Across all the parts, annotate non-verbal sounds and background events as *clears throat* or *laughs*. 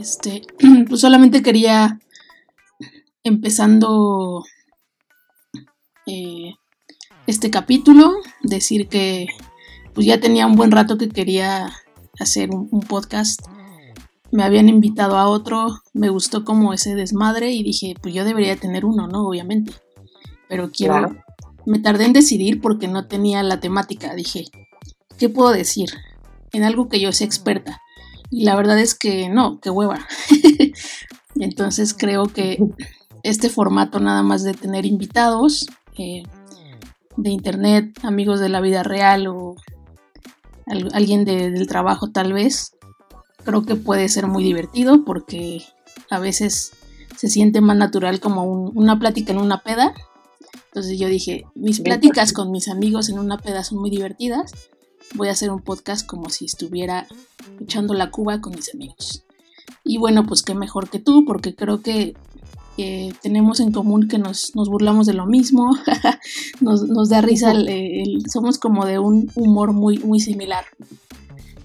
Este, *clears throat* pues solamente quería, empezando eh, este capítulo, decir que pues ya tenía un buen rato que quería hacer un, podcast. Me habían invitado a otro, me gustó como ese desmadre y dije, pues yo debería tener uno, ¿no? Obviamente. Pero quiero... Me tardé en decidir porque no tenía la temática. Dije, ¿qué puedo decir? En algo que yo sea experta. Y la verdad es que no, qué hueva. *laughs* Entonces creo que este formato nada más de tener invitados eh, de internet, amigos de la vida real o alguien del trabajo tal vez, creo que puede ser muy divertido porque a veces se siente más natural como una plática en una peda. Entonces yo dije, mis pláticas con mis amigos en una peda son muy divertidas voy a hacer un podcast como si estuviera echando la cuba con mis amigos. Y bueno, pues qué mejor que tú, porque creo que tenemos en común que nos, burlamos de lo mismo, *laughs* nos, da risa, somos como de un humor muy, muy similar.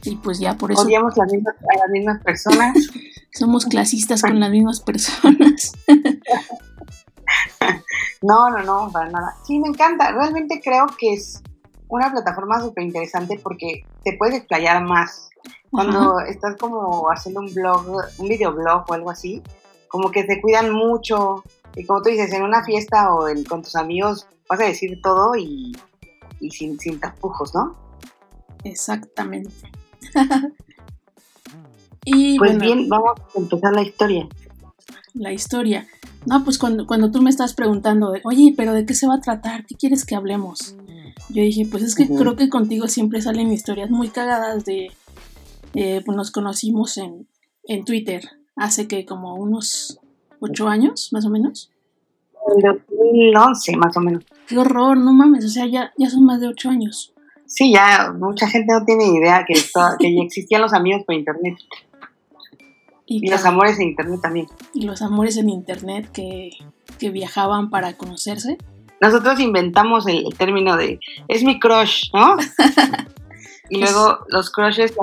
Y pues ya por eso... Odiamos a las mismas personas. *laughs* somos clasistas con las mismas personas. *laughs* no, no, no, para nada. Sí, me encanta. Realmente creo que es una plataforma súper interesante porque te puedes explayar más. Cuando estás como haciendo un blog, un videoblog o algo así, como que te cuidan mucho. Y como tú dices, en una fiesta o con tus amigos vas a decir todo y, sin, sin tapujos, ¿no? Exactamente. *laughs* y pues bien, vamos a empezar la historia. La historia. No, pues cuando, cuando tú me estás preguntando, de, oye, pero ¿de qué se va a tratar? ¿Qué quieres que hablemos? Yo dije, pues es que creo que contigo siempre salen historias muy cagadas de... Eh, pues nos conocimos en, en Twitter hace que como unos ocho años, más o menos. En 2011, más o menos. Qué horror, no mames, o sea, ya, ya son más de ocho años. Sí, ya mucha gente no tiene idea que, que ya existían los amigos por internet. Y, los amores en internet también. Y los amores en internet que, que viajaban para conocerse. Nosotros inventamos el, término de es mi crush, ¿no? *laughs* y luego los crushes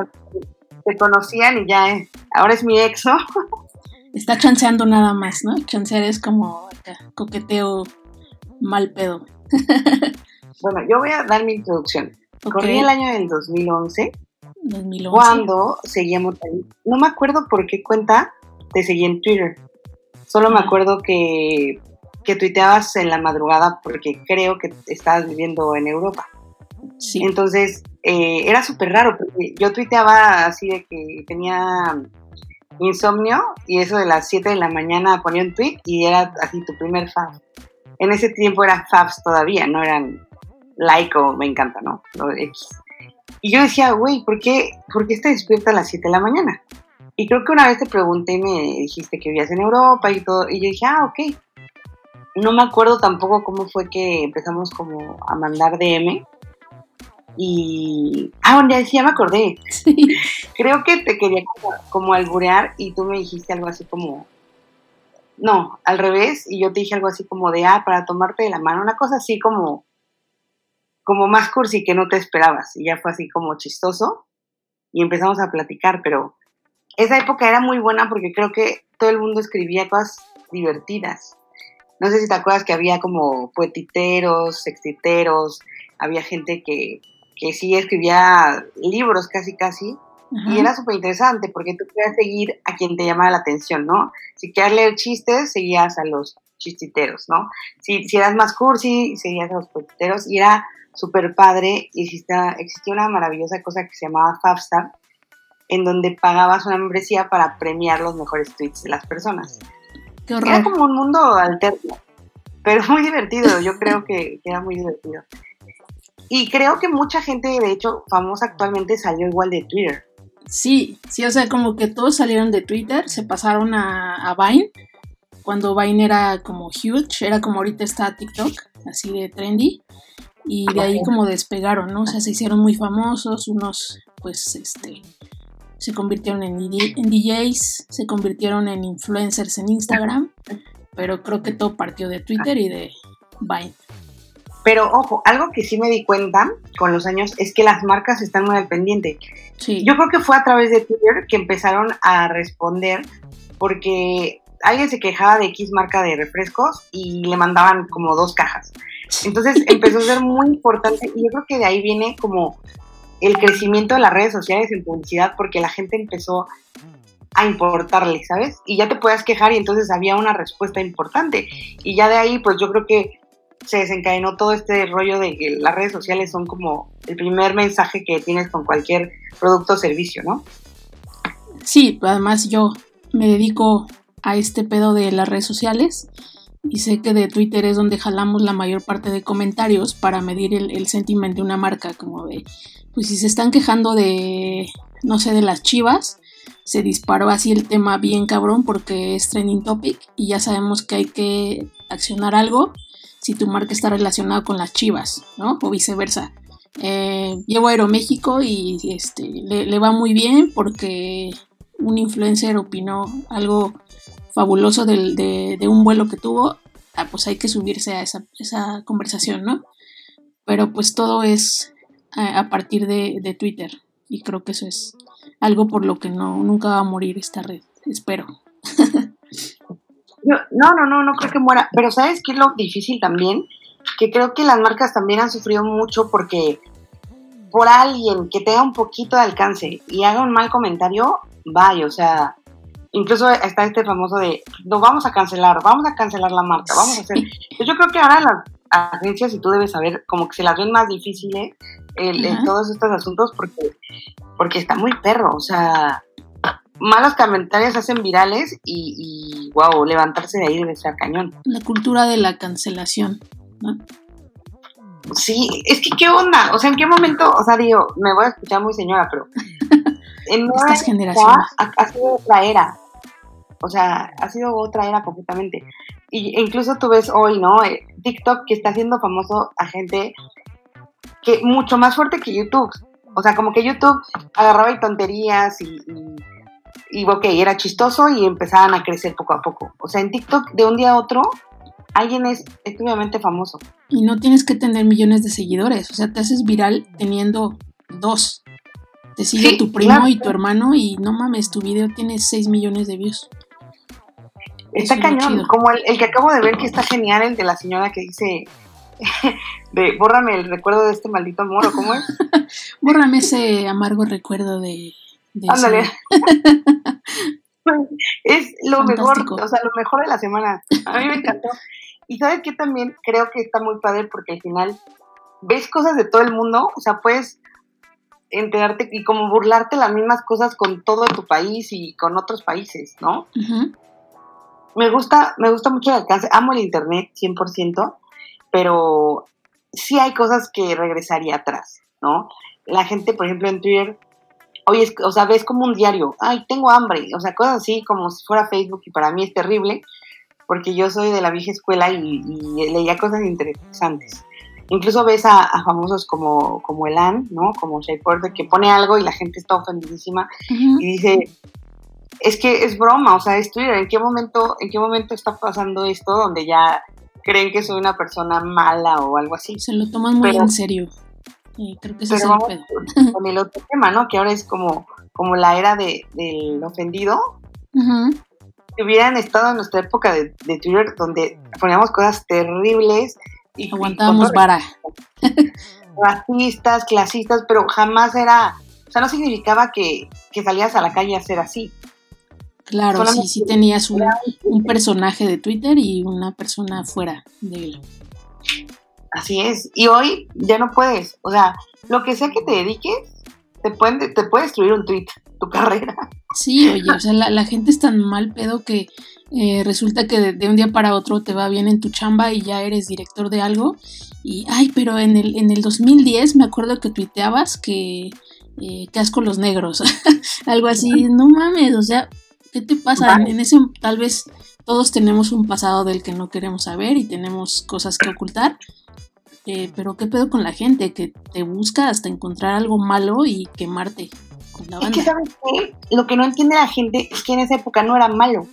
se conocían y ya eh, ahora es mi ex, ¿no? *laughs* Está chanceando nada más, ¿no? Chancear es como coqueteo mal pedo. *laughs* bueno, yo voy a dar mi introducción. Corrí el año del 2011, 2011. Cuando seguíamos ahí. No me acuerdo por qué cuenta te seguí en Twitter. Solo me acuerdo que que tuiteabas en la madrugada porque creo que estabas viviendo en Europa. Sí. Entonces, eh, era súper raro porque yo tuiteaba así de que tenía insomnio y eso de las 7 de la mañana ponía un tweet y era así tu primer fab. En ese tiempo eran fabs todavía, no eran like o me encanta, ¿no? Y yo decía, güey, ¿por qué, ¿por qué estás despierta a las 7 de la mañana? Y creo que una vez te pregunté y me dijiste que vivías en Europa y todo, y yo dije, ah, ok no me acuerdo tampoco cómo fue que empezamos como a mandar DM. Y. Ah, un día sí, ya me acordé. *laughs* Creo que te quería como, alburear y tú me dijiste algo así como. No, al revés, y yo te dije algo así como de, ah, para tomarte de la mano, una cosa así como, como más cursi que no te esperabas, y ya fue así como chistoso, y empezamos a platicar, pero esa época era muy buena porque creo que todo el mundo escribía cosas divertidas. No sé si te acuerdas que había como poetiteros, sextiteros, había gente que, que sí escribía libros casi casi, y era súper interesante porque tú querías seguir a quien te llamara la atención, ¿no? Si querías leer chistes, seguías a los chistiteros, ¿no? Si, si eras más cursi, seguías a los poetiteros, y era súper padre, y existía, existía una maravillosa cosa que se llamaba Fabstar, en donde pagabas una membresía para premiar los mejores tweets de las personas. Era como un mundo alterno, pero *laughs* muy divertido. Yo creo que, era muy divertido. Y creo que mucha gente, de hecho, famosa actualmente salió igual de Twitter. Sí, sí, o sea, como que todos salieron de Twitter, se pasaron a, a Vine, cuando Vine era como huge, era como ahorita está TikTok, así de trendy, y de ahí como despegaron, ¿no? O sea, se hicieron muy famosos, unos pues este se convirtieron en, en DJs, se convirtieron en influencers en Instagram, pero creo que todo partió de Twitter y de Vine. Pero ojo, algo que sí me di cuenta con los años es que las marcas están muy al pendiente. Sí. Yo creo que fue a través de Twitter que empezaron a responder porque alguien se quejaba de X marca de refrescos y le mandaban como dos cajas. Entonces empezó a ser muy importante y yo creo que de ahí viene como el crecimiento de las redes sociales en publicidad porque la gente empezó a importarle, ¿sabes? Y ya te puedas quejar y entonces había una respuesta importante. Y ya de ahí, pues yo creo que se desencadenó todo este rollo de que las redes sociales son como el primer mensaje que tienes con cualquier producto o servicio, ¿no? Sí, además yo me dedico a este pedo de las redes sociales y sé que de Twitter es donde jalamos la mayor parte de comentarios para medir el, el sentimiento de una marca, como de, pues si se están quejando de, no sé, de las chivas, se disparó así el tema bien cabrón porque es trending topic y ya sabemos que hay que accionar algo si tu marca está relacionada con las chivas, ¿no? O viceversa. Eh, llevo a Aeroméxico y este, le, va muy bien porque un influencer opinó algo fabuloso de, un vuelo que tuvo. Ah, pues hay que subirse a esa, esa conversación, ¿no? Pero pues todo es a, partir de, de Twitter y creo que eso es algo por lo que no, nunca va a morir esta red, espero. no, no, no, no creo que muera, pero ¿sabes qué es lo difícil también? Que creo que las marcas también han sufrido mucho porque por alguien que tenga un poquito de alcance y haga un mal comentario, vaya, o sea, incluso está este famoso de, lo vamos a cancelar, vamos a cancelar la marca, vamos a hacer... Yo creo que ahora las agencias, y tú debes saber, como que se las ven más difíciles en todos estos asuntos porque porque está muy perro, o sea, malos comentarios hacen virales y, wow, levantarse de ahí debe ser cañón. La cultura de la cancelación, ¿no? Sí, es que qué onda, o sea, en qué momento, o sea, digo, me voy a escuchar muy señora, pero *laughs* en Estas generaciones. ha, sido otra era, o sea, ha sido otra era completamente. Y incluso tú ves hoy, ¿no? Eh, TikTok que está haciendo famoso a gente que mucho más fuerte que YouTube. O sea, como que YouTube agarraba y tonterías y, y, ok, era chistoso y empezaban a crecer poco a poco. O sea, en TikTok de un día a otro alguien es obviamente famoso. Y no tienes que tener millones de seguidores, o sea, te haces viral teniendo dos. Te sigue tu primo y tu hermano y no mames, tu video tiene 6 millones de views. Está cañón, como el, el, que acabo de ver que está genial, el de la señora que dice, *laughs* de bórrame el recuerdo de este maldito amor, ¿o cómo es? *laughs* bórrame ese amargo recuerdo de... Ándale. *laughs* es lo mejor, o sea, lo mejor de la semana. A mí me encantó. Y sabes que también creo que está muy padre porque al final ves cosas de todo el mundo, o sea, puedes enterarte y como burlarte las mismas cosas con todo tu país y con otros países, ¿no? Me gusta, me gusta mucho el alcance, amo el internet 100%, pero sí hay cosas que regresaría atrás, ¿no? La gente, por ejemplo, en Twitter, oye, o sea, ves como un diario, ay, tengo hambre, o sea, cosas así como si fuera Facebook y para mí es terrible, porque yo soy de la vieja escuela y, leía cosas interesantes. Incluso ves a, famosos como, como Elan, ¿no? Como Shea que pone algo y la gente está ofendidísima y dice, es que es broma, o sea, es Twitter, ¿en qué momento, en qué momento está pasando esto donde ya creen que soy una persona mala o algo así. Se lo toman muy en serio. creo que ese es el pedo. Con el otro tema, ¿no? Que ahora es como, como la era de, del ofendido. Si hubieran estado en nuestra época de, Twitter donde poníamos cosas terribles. Y, Aguantábamos vara. Racistas, clasistas, pero jamás era, o sea, no significaba que, que salías a la calle a ser así. Claro, sí, sí tenías un, un, personaje de Twitter y una persona fuera de él. Así es, y hoy ya no puedes, o sea, lo que sea que te dediques, te, pueden, te puede destruir un tweet, *laughs* tu carrera. Sí, oye, o sea, la, gente es tan mal pedo que eh, resulta que de, un día para otro te va bien en tu chamba y ya eres director de algo. Y, ay, pero en el, en el 2010 me acuerdo que tuiteabas que eh, qué asco los negros, *laughs* algo así, no mames, o sea, ¿qué te pasa? En ese, tal vez todos tenemos un pasado del que no queremos saber y tenemos cosas que ocultar, eh, pero ¿qué pedo con la gente que te busca hasta encontrar algo malo y quemarte con la banda? Es que, ¿sabes qué? Lo que no entiende la gente es que en esa época no era malo.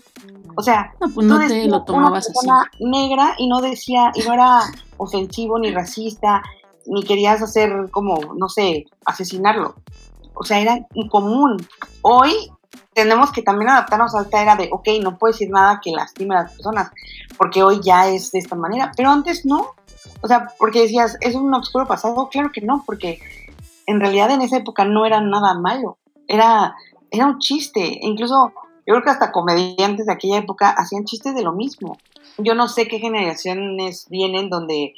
O sea, no, pues no te lo tomabas una así. negra y no decía, y no era ofensivo ni racista, ni querías hacer como, no sé, asesinarlo. O sea, era incomún. Hoy tenemos que también adaptarnos a esta era de, ok, no puedo decir nada que lastime a las personas, porque hoy ya es de esta manera, pero antes no. O sea, porque decías, ¿es un oscuro pasado? Claro que no, porque en realidad en esa época no era nada malo, era, era un chiste, incluso yo creo que hasta comediantes de aquella época hacían chistes de lo mismo. Yo no sé qué generaciones vienen donde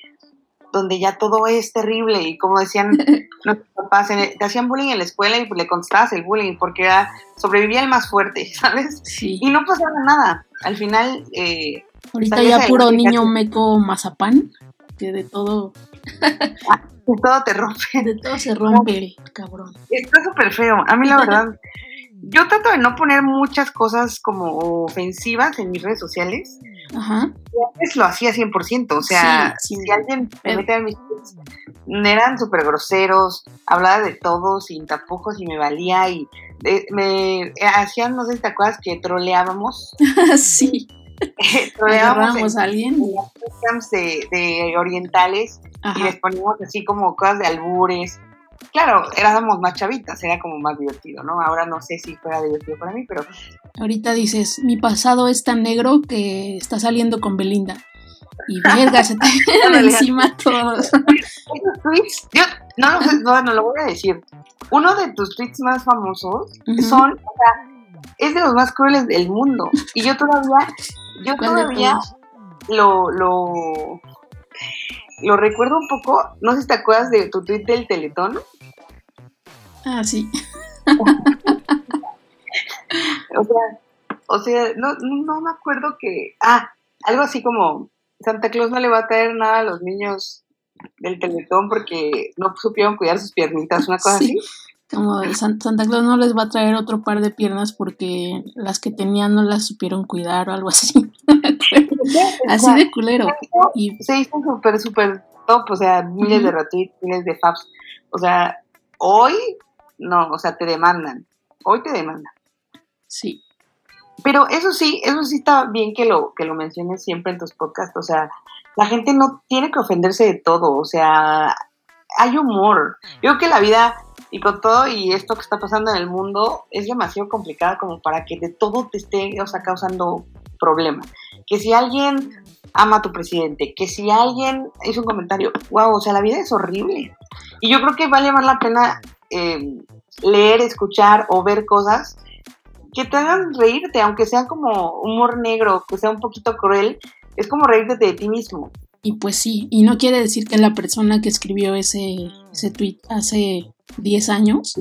donde ya todo es terrible y como decían *laughs* nuestros papás, te hacían bullying en la escuela y le contestabas el bullying porque era, sobrevivía el más fuerte, *laughs* ¿sabes? Y no pasaba nada. Al final... Eh, Ahorita ya puro niño meco mazapán, que de todo... Ah, de todo te rompe. *laughs* De todo se rompe cabrón. Está súper feo. A mí la verdad... yo trato de no poner muchas cosas como ofensivas en mis redes sociales. Ajá. Y antes lo hacía 100%. O sea, si alguien me metía en mis tweets, eran súper groseros, hablaba de todo sin tapujos y me valía. Y me hacían, no sé si te acuerdas, que troleábamos. *laughs* sí. *laughs* troleábamos a alguien. de, de orientales y les poníamos así como cosas de albures claro, éramos más chavitas, era como más divertido, ¿no? Ahora no sé si fuera divertido para mí, pero... Ahorita dices, mi pasado es tan negro que está saliendo con Belinda. Y verga, se te *laughs* encima todos. *laughs* Esos tweets, yo no, no, no, lo voy a decir. Uno de tus tweets más famosos son, o sea, es de los más crueles del mundo. Y yo todavía, yo todavía lo, lo, lo recuerdo un poco, no sé si te acuerdas de tu tweet del Teletón. Ah, sí. *laughs* o sea, o sea, no, no me acuerdo que. Ah, algo así como Santa Claus no le va a traer nada a los niños del Teletón porque no supieron cuidar sus piernitas, una cosa así. Como Santa Claus no les va a traer otro par de piernas porque las que tenían no las supieron cuidar o algo así. *laughs* *laughs* así de culero. Y se hizo súper, súper top, o sea, miles de retweets, miles de faps. O sea, hoy no, o sea, te demandan. Hoy te demandan. Sí. Pero eso sí, eso sí está bien que lo, que lo menciones siempre en tus podcasts. O sea, la gente no tiene que ofenderse de todo. O sea, hay humor. Yo creo que la vida y con todo y esto que está pasando en el mundo es demasiado complicada como para que de todo te esté, o sea, causando problemas. Que si alguien ama a tu presidente, que si alguien hizo un comentario, wow, o sea, la vida es horrible. Y yo creo que vale más la pena eh, leer, escuchar o ver cosas que te hagan reírte, aunque sea como humor negro, que sea un poquito cruel, es como reírte de ti mismo. Y pues sí, y no quiere decir que la persona que escribió ese, ese tweet hace 10 años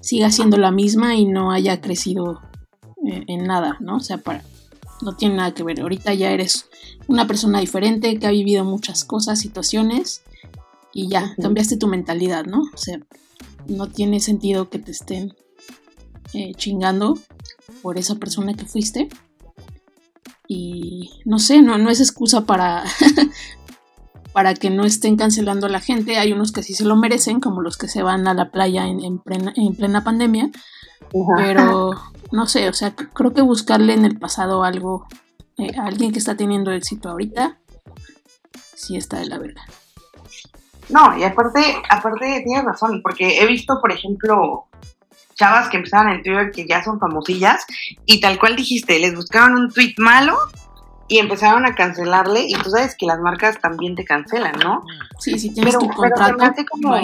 siga siendo la misma y no haya crecido eh, en nada, ¿no? O sea, para, no tiene nada que ver. Ahorita ya eres una persona diferente que ha vivido muchas cosas, situaciones y ya, cambiaste tu mentalidad, ¿no? O sea, no tiene sentido que te estén eh, chingando por esa persona que fuiste. Y no sé, no, no es excusa para, *laughs* para que no estén cancelando a la gente. Hay unos que sí se lo merecen, como los que se van a la playa en, plena, pandemia. Pero no sé, o sea, creo que buscarle en el pasado algo eh, a alguien que está teniendo éxito ahorita, sí está de la verdad. No, y aparte, aparte tienes razón, porque he visto, por ejemplo, chavas que empezaron en Twitter que ya son famosillas y tal cual dijiste, les buscaron un tweet malo y empezaron a cancelarle y tú sabes que las marcas también te cancelan, ¿no? Sí, sí tienes tu contrato. Pero como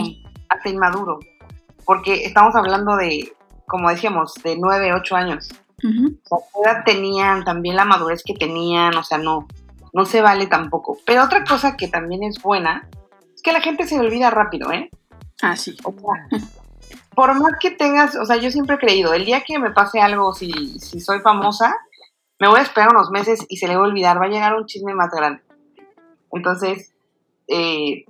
hasta inmaduro, porque estamos hablando de, como decíamos, de 9, 8 años. O sea, tenían también la madurez que tenían, o sea, no, no se vale tampoco. Pero otra cosa que también es buena es que la gente se olvida rápido, ¿eh? Ah, sí. O sea, por más que tengas, o sea, yo siempre he creído, el día que me pase algo, si, si soy famosa, me voy a esperar unos meses y se le va a olvidar, va a llegar un chisme más grande. Entonces, eh,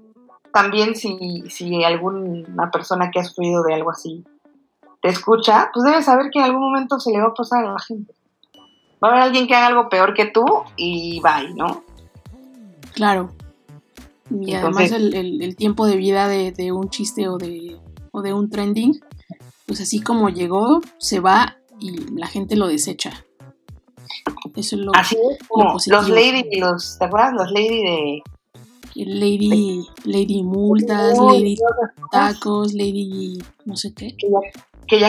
también si, si alguna persona que ha sufrido de algo así te escucha, pues debes saber que en algún momento se le va a pasar a la gente. Va a haber alguien que haga algo peor que tú y bye, ¿no? Claro. Y además el, tiempo de vida de, un chiste o de, o de un trending, pues así como llegó, se va y la gente lo desecha. Eso es lo, así es como los lady, los, ¿te acuerdas? Los lady de... Lady, Lady Multas, Lady Tacos, Lady no sé qué. Que ya,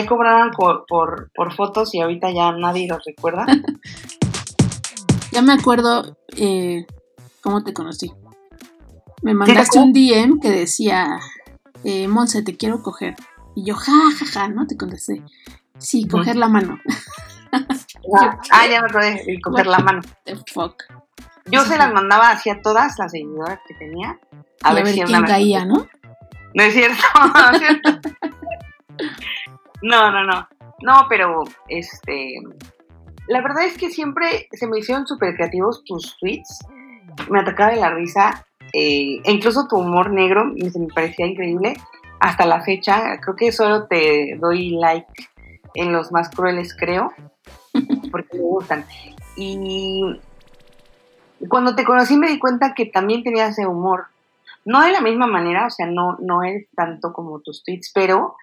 cobraban por, por, fotos y ahorita ya nadie los recuerda. *laughs* ya me acuerdo eh, cómo te conocí. Me mandaste un DM que decía, eh, Monse, te quiero coger. Y yo, ja, ja, ja, ¿no? Te contesté. Sí, coger la mano. *laughs* ah, ya me acordé coger la mano. The fuck. Yo se las mandaba hacia todas las seguidoras que tenía. A, ver, si quién caía, ¿no? No es cierto, *laughs* no es cierto. No, no, no. No, pero este. La verdad es que siempre se me hicieron súper creativos tus tweets. Me atacaba de la risa. Eh, e incluso tu humor negro me, me parecía increíble. Hasta la fecha, creo que solo te doy like en los más crueles, creo, *laughs* porque me gustan. Y cuando te conocí me di cuenta que también tenías ese humor. No de la misma manera, o sea, no, no es tanto como tus tweets, pero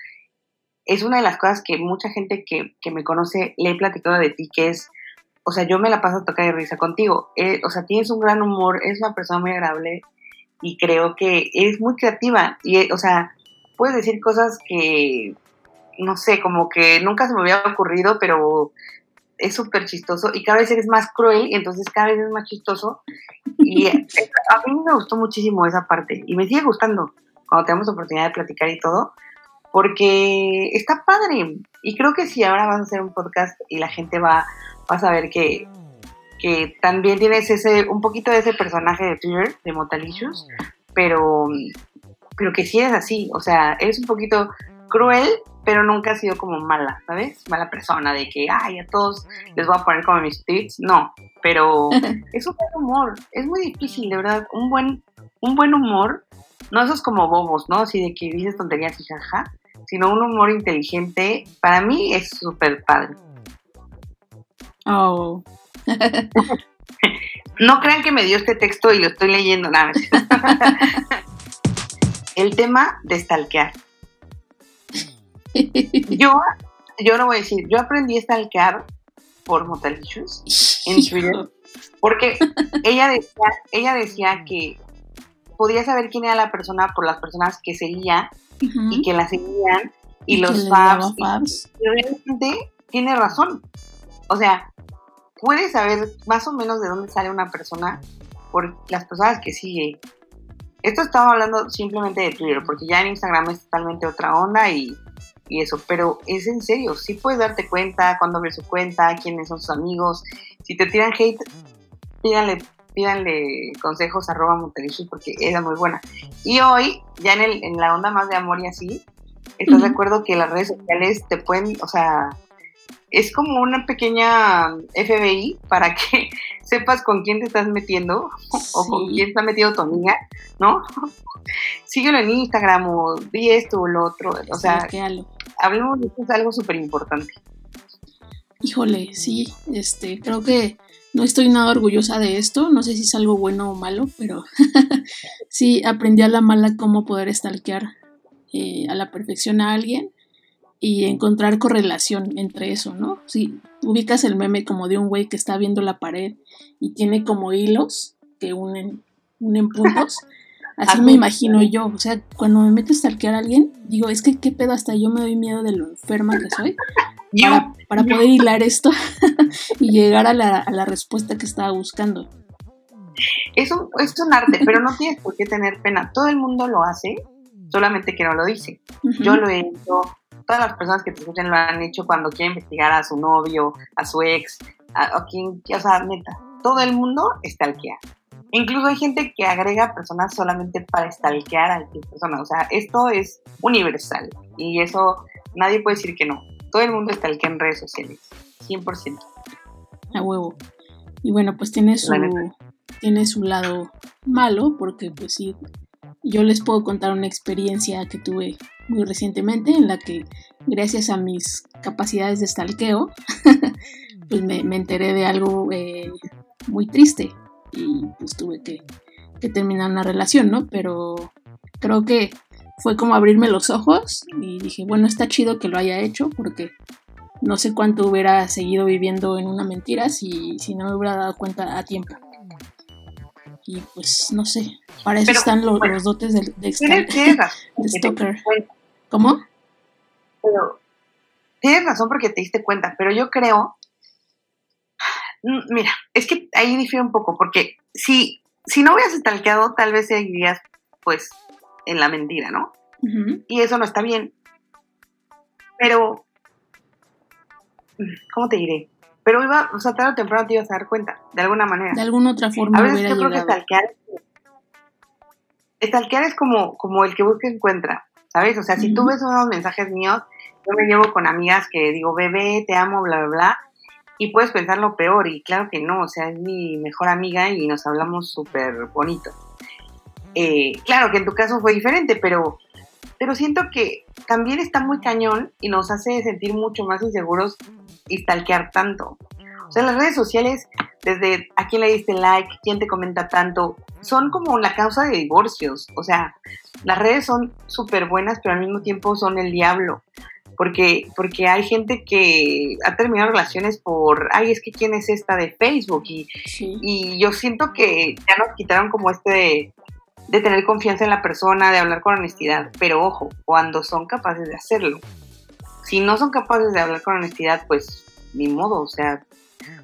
es una de las cosas que mucha gente que, me conoce le he platicado de ti, que es, o sea, yo me la paso a tocar de risa contigo. Eh, o sea, tienes un gran humor, es una persona muy agradable y creo que es muy creativa. Y, o sea, puedes decir cosas que, no sé, como que nunca se me había ocurrido, pero es súper chistoso y cada vez es más cruel y entonces cada vez es más chistoso. Y *laughs* a mí me gustó muchísimo esa parte y me sigue gustando cuando tenemos oportunidad de platicar y todo, porque está padre. Y creo que si ahora vas a hacer un podcast y la gente va, va a saber que, que también tienes ese, un poquito de ese personaje de Twitter, de Motalicious, pero, pero que sí es así, o sea, eres un poquito cruel, pero nunca ha sido como mala, ¿sabes? Mala persona, de que, ay, a todos les voy a poner como mis tweets. No, pero *laughs* es un buen humor. Es muy difícil, de verdad. Un buen, un buen humor, no esos como bobos, ¿no? Así de que dices tonterías y jaja, sino un humor inteligente, para mí es súper padre. Oh. *laughs* no crean que me dio este texto y lo estoy leyendo, nada. *laughs* El tema de stalkear yo, yo no voy a decir, yo aprendí a stalkear por Motalicious en Twitter, porque ella decía, ella decía que podía saber quién era la persona por las personas que seguía y que la seguían y, los fans. Y, realmente tiene razón. O sea, puedes saber más o menos de dónde sale una persona por las personas que sigue. Esto estaba hablando simplemente de Twitter, porque ya en Instagram es totalmente otra onda y y eso, pero es en serio, sí puedes darte cuenta cuando abrir su cuenta, quiénes son sus amigos. Si te tiran hate, pídanle, pídanle consejos a arroba porque era muy buena. Y hoy, ya en, el, en la onda más de amor y así, ¿estás de acuerdo que las redes sociales te pueden, o sea, es como una pequeña FBI para que *laughs* sepas con quién te estás metiendo *laughs* o con quién está metido tu amiga, ¿no? *laughs* Síguelo en Instagram o di esto o lo otro. O sea, hablemos de esto, es algo súper importante. Híjole, sí, este, creo que no estoy nada orgullosa de esto, no sé si es algo bueno o malo, pero *laughs* sí aprendí a la mala cómo poder stalkear eh, a la perfección a alguien y encontrar correlación entre eso, ¿no? Si ubicas el meme como de un güey que está viendo la pared y tiene como hilos que unen, unen puntos. *laughs* Así me imagino yo, o sea, cuando me meto a stalkear a alguien, digo, es que qué pedo, hasta yo me doy miedo de lo enferma que soy para, poder hilar esto *laughs* y llegar a la, a la, respuesta que estaba buscando. Es un, es un arte, pero no tienes por qué tener pena. Todo el mundo lo hace, solamente que no lo dice. Yo lo he hecho, todas las personas que te escuchan lo han hecho cuando quieren investigar a su novio, a su ex, a, quien, o sea, neta, todo el mundo stalkea. Incluso hay gente que agrega personas solamente para stalkear a esa persona. O sea, esto es universal y eso nadie puede decir que no. Todo el mundo stalkea en redes sociales, 100%. A huevo. Y bueno, pues tiene su, tiene su lado malo porque pues sí, yo les puedo contar una experiencia que tuve muy recientemente en la que gracias a mis capacidades de stalkeo *laughs* pues me, enteré de algo eh, muy triste y pues tuve que, que terminar una relación, ¿no? Pero creo que fue como abrirme los ojos y dije, bueno, está chido que lo haya hecho porque no sé cuánto hubiera seguido viviendo en una mentira si, si no me hubiera dado cuenta a tiempo. Y pues no sé, para eso están los dotes de, de, Stalker. *laughs* ¿Cómo? Pero tienes razón porque te diste cuenta, pero yo creo, mm, mira, es que ahí difiere un poco, porque si, si no hubieras stalkeado, tal vez seguirías pues en la mentira, ¿no? Y eso no está bien. Pero, ¿cómo te diré? Pero iba, o sea, tarde o temprano te ibas a dar cuenta, de alguna manera. De alguna otra forma. A veces yo creo que stalkear, stalkear es como, como el que busca encuentra, ¿sabes? O sea, si tú ves unos mensajes míos, yo me llevo con amigas que digo, bebé, te amo, bla, bla, bla, y puedes pensar lo peor, y claro que no, o sea, es mi mejor amiga y nos hablamos súper bonito. Eh, claro que en tu caso fue diferente, pero, pero siento que también está muy cañón y nos hace sentir mucho más inseguros y stalkear tanto. O sea, las redes sociales, desde a quién le diste like, quién te comenta tanto, son como la causa de divorcios. O sea, las redes son súper buenas, pero al mismo tiempo son el diablo. Porque, porque hay gente que ha terminado relaciones por, ay, es que quién es esta de Facebook. Y, y yo siento que ya nos quitaron como este de tener confianza en la persona, de hablar con honestidad, pero ojo, cuando son capaces de hacerlo. Si no son capaces de hablar con honestidad, pues ni modo, o sea,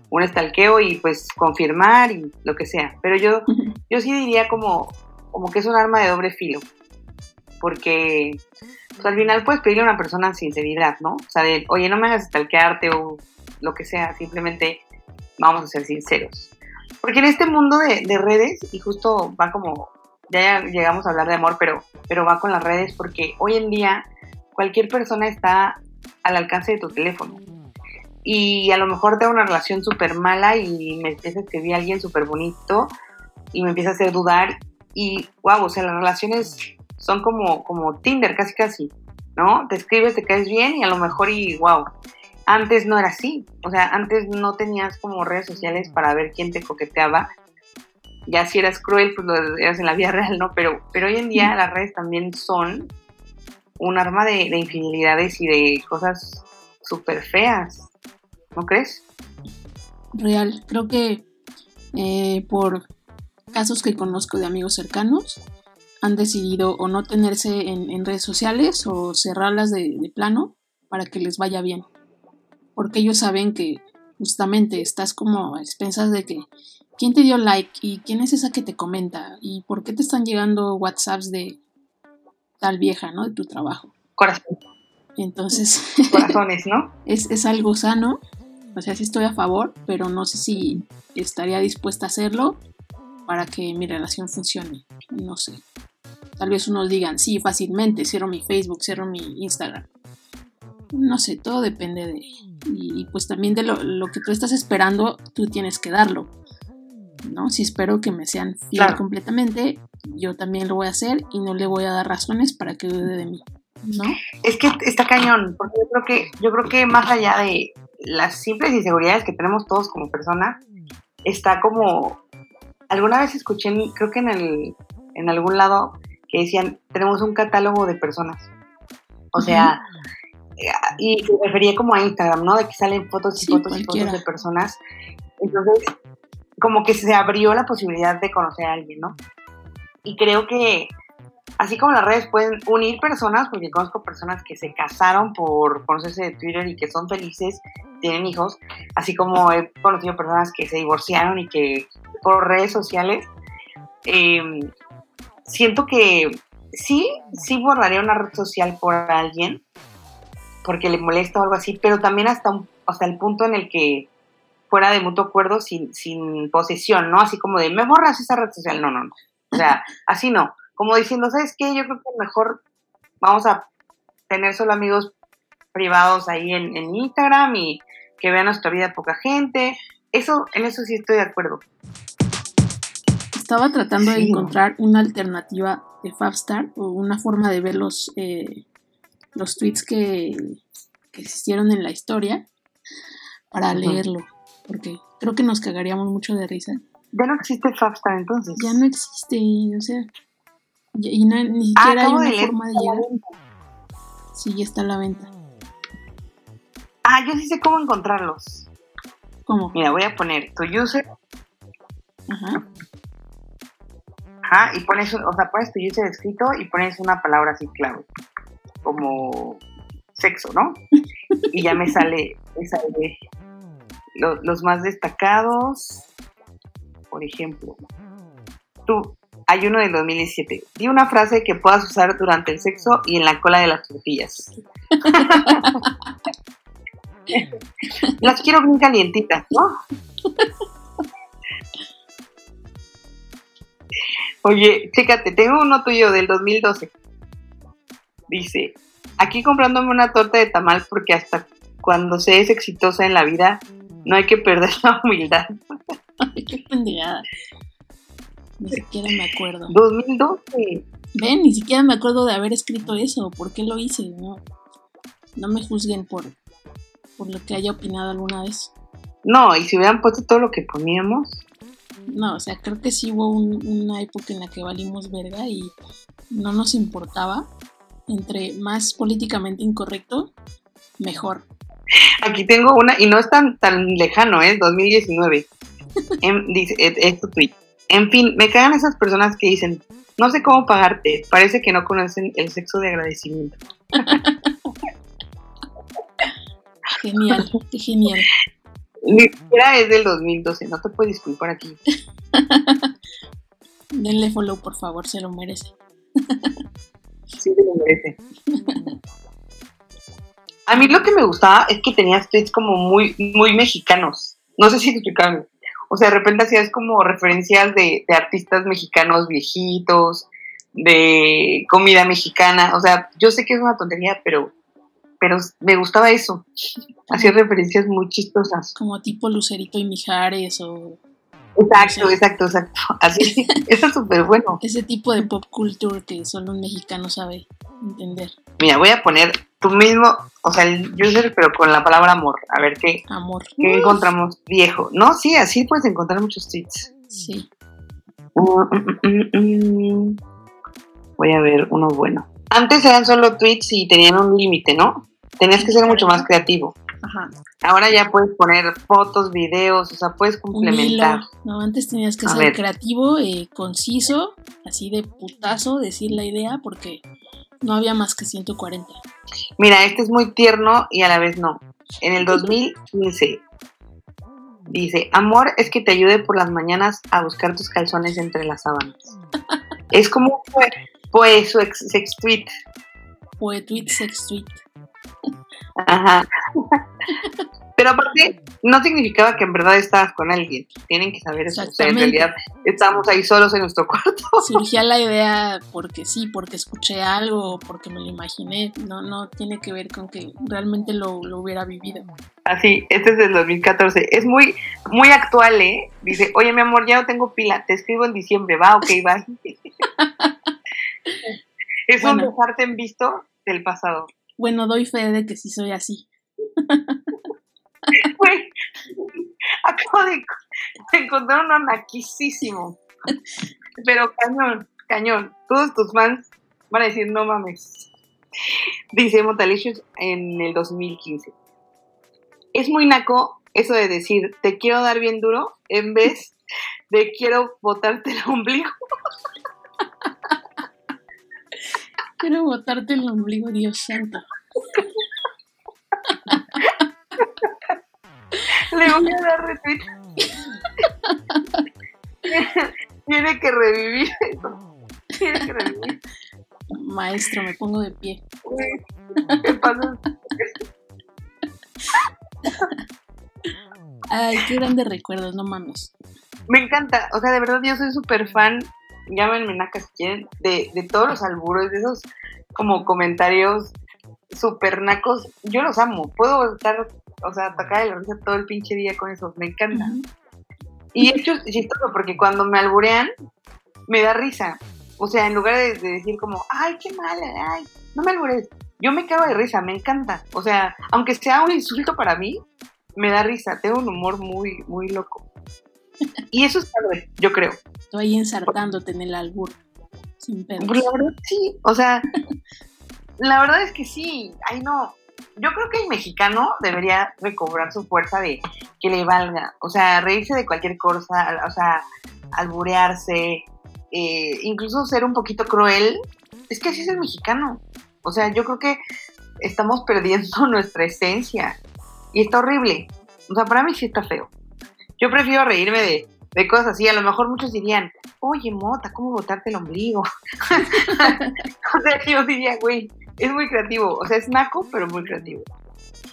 un estalqueo y pues confirmar y lo que sea. Pero yo, yo sí diría como, como que es un arma de doble filo, porque pues, al final puedes pedirle a una persona sinceridad, ¿no? O sea, de, oye, no me hagas estalquearte o lo que sea, simplemente vamos a ser sinceros. Porque en este mundo de, de redes, y justo va como ya llegamos a hablar de amor, pero, pero va con las redes porque hoy en día cualquier persona está al alcance de tu teléfono. Y a lo mejor tengo una relación súper mala y me empieza a escribir a alguien súper bonito y me empieza a hacer dudar. Y wow, o sea, las relaciones son como, como Tinder, casi casi, ¿no? Te escribes, te caes bien y a lo mejor y wow. Antes no era así, o sea, antes no tenías como redes sociales para ver quién te coqueteaba ya si eras cruel, pues lo eras en la vida real, ¿no? Pero, pero hoy en día las redes también son un arma de, infidelidades y de cosas súper feas, ¿no crees? Real, creo que eh, por casos que conozco de amigos cercanos, han decidido o no tenerse en, redes sociales o cerrarlas de, de, plano para que les vaya bien. Porque ellos saben que justamente estás como a expensas de que quién te dio like y quién es esa que te comenta y por qué te están llegando WhatsApps de tal vieja, ¿no? De tu trabajo. Corazón. Entonces. *laughs* Corazones, ¿no? es, es algo sano. O sea, sí estoy a favor, pero no sé si estaría dispuesta a hacerlo para que mi relación funcione. No sé. Tal vez unos digan, sí, fácilmente, cierro mi Facebook, cierro mi Instagram. No sé, todo depende de... Y pues también de lo, lo que tú estás esperando, tú tienes que darlo. ¿No? Si espero que me sean fiel completamente, yo también lo voy a hacer y no le voy a dar razones para que dude de mí, ¿no? Es que está cañón, porque yo creo que, yo creo que más allá de las simples inseguridades que tenemos todos como personas, está como, alguna vez escuché, creo que en, el, en algún lado, que decían, tenemos un catálogo de personas. O sea, eh, y se refería como a Instagram, ¿no? De que salen fotos y fotos y fotos de personas. Entonces, como que se abrió la posibilidad de conocer a alguien, ¿no? Y creo que así como las redes pueden unir personas, porque conozco personas que se casaron por conocerse de Twitter y que son felices, tienen hijos, así como he conocido personas que se divorciaron y que por redes sociales, em, siento que sí, sí borraría una red social por alguien, porque le molesta o algo así, pero también hasta, hasta el punto en el que fuera de mutuo acuerdo sin, sin posesión, ¿no? Así como de, me borras esa red social. No, no, no. O sea, *laughs* así no. Como diciendo, ¿sabes qué? Yo creo que mejor vamos a tener solo amigos privados ahí en, en Instagram y que vean nuestra vida poca gente. Eso, en eso sí estoy de acuerdo. Estaba tratando de encontrar una alternativa de Fabstar o una forma de ver los, eh, los tweets que, existieron en la historia para leerlo, porque creo que nos cagaríamos mucho de risa. Ya no existe Fabstar entonces. Ya no existe, o sea, y ni ah, siquiera hay una forma de llegar. Sí, ya está a la venta. Ah, yo sí sé cómo encontrarlos. ¿Cómo? Mira, voy a poner tu user. Ajá. Ajá, y pones, o sea, pones tu user escrito y pones una palabra así clave. Como sexo, ¿no? *laughs* y ya me sale, me sale los, los más destacados. Por ejemplo, tú, hay uno del 2017. Di una frase que puedas usar durante el sexo y en la cola de las tortillas. *laughs* las quiero bien calientitas, ¿no? Oye, chécate, tengo uno tuyo del 2012. Dice, aquí comprándome una torta de tamal porque hasta cuando se es exitosa en la vida no hay que perder la humildad. Ay, qué pendejada. Ni siquiera me acuerdo. 2012. Ven, ni siquiera me acuerdo de haber escrito eso. ¿Por qué lo hice? No, no me juzguen por, por lo que haya opinado alguna vez. No, y si hubieran puesto todo lo que poníamos. No, o sea, creo que sí hubo una época en la que valimos verga y no nos importaba. Entre más políticamente incorrecto, mejor. Aquí tengo una, y no es tan, tan lejano, ¿eh? 2019. dice, es tu tweet. En fin, me cagan esas personas que dicen, no sé cómo pagarte, parece que no conocen el sexo de agradecimiento. *laughs* genial, qué genial. Ni siquiera es del 2012, no te puedes disculpar aquí. *laughs* Denle follow, por favor, se lo merece. sí, se lo merece. *laughs* A mí lo que me gustaba es que tenías tweets como muy, muy mexicanos. No sé si te. O sea, de repente hacías como referencias de, artistas mexicanos viejitos, de comida mexicana. O sea, yo sé que es una tontería, pero, pero me gustaba eso. *laughs* Hacía referencias muy chistosas. Como tipo Lucerito y Mijares o... Exacto, exacto, exacto. Así, *laughs* eso es súper bueno. Ese tipo de pop culture que solo un mexicano sabe entender. Mira, voy a poner tú mismo, o sea, el user, pero con la palabra amor. A ver qué, amor. qué encontramos viejo. No, sí, así puedes encontrar muchos tweets. Sí. Mm, mm, mm, voy a ver uno bueno. Antes eran solo tweets y tenían un límite, ¿no? Tenías que ser mucho más creativo. Ajá. Ahora ya puedes poner fotos, videos, o sea, puedes complementar. No, antes tenías que ser creativo, eh, conciso, así de putazo, decir la idea, porque no había más que 140. Mira, este es muy tierno y a la vez no. En el *laughs* 2015 dice, amor es que te ayude por las mañanas a buscar tus calzones entre las sábanas. *laughs* es como pues su sex tweet. Poetweet sex tweet. Ajá. Pero aparte, no significaba que en verdad estabas con alguien. Tienen que saber eso. O sea, en realidad estábamos ahí solos en nuestro cuarto. Surgía la idea porque sí, porque escuché algo, porque me lo imaginé. No, no tiene que ver con que realmente lo, hubiera vivido. Así, este es del 2014. Es muy, muy actual, ¿eh? Dice, oye, mi amor, ya no tengo pila, te escribo en diciembre, va, ok, va. *laughs* es un dejarte en visto del pasado. Bueno, doy fe de que sí soy así. *laughs* acabo de, encontrar uno naquísimo. Pero cañón, cañón. Todos tus fans van a decir, no mames. Dice Motalicious en el 2015. Es muy naco eso de decir, te quiero dar bien duro, en vez de quiero botarte el ombligo. *laughs* quiero botarte el ombligo, Dios santo. Le voy a dar retweet. Tiene que revivir eso. Tiene que revivir. Maestro, me pongo de pie. ¿Qué pasa? Ay, qué grandes recuerdos, no mames. Me encanta, o sea, de verdad yo soy súper fan, llámenme Naka si quieren, de, de todos los alburos, de esos como comentarios súper nacos. Yo los amo, puedo estar o sea, atacar el risa todo el pinche día con eso, me encanta. Y hecho es chistoso porque cuando me alburean, me da risa. O sea, en lugar de, decir como, ay, qué mala, ay, no me albures. Yo me cago de risa, me encanta. O sea, aunque sea un insulto para mí, me da risa. Tengo un humor muy, muy loco. Y eso es padre, yo creo. Estoy ensartándote en el albur. Sin pedos. Pues la verdad, sí. O sea, *laughs* la verdad es que sí. Ay, no. Yo creo que el mexicano debería recobrar su fuerza de que le valga. O sea, reírse de cualquier cosa. O sea, alburearse. Eh, incluso ser un poquito cruel. Es que así es el mexicano. O sea, yo creo que estamos perdiendo *laughs* nuestra esencia. Y está horrible. O sea, para mí sí está feo. Yo prefiero reírme de, de cosas así. A lo mejor muchos dirían, oye, Mota, ¿cómo botarte el ombligo? *laughs* o sea, yo diría, güey, es muy creativo. O sea, es naco, pero muy creativo.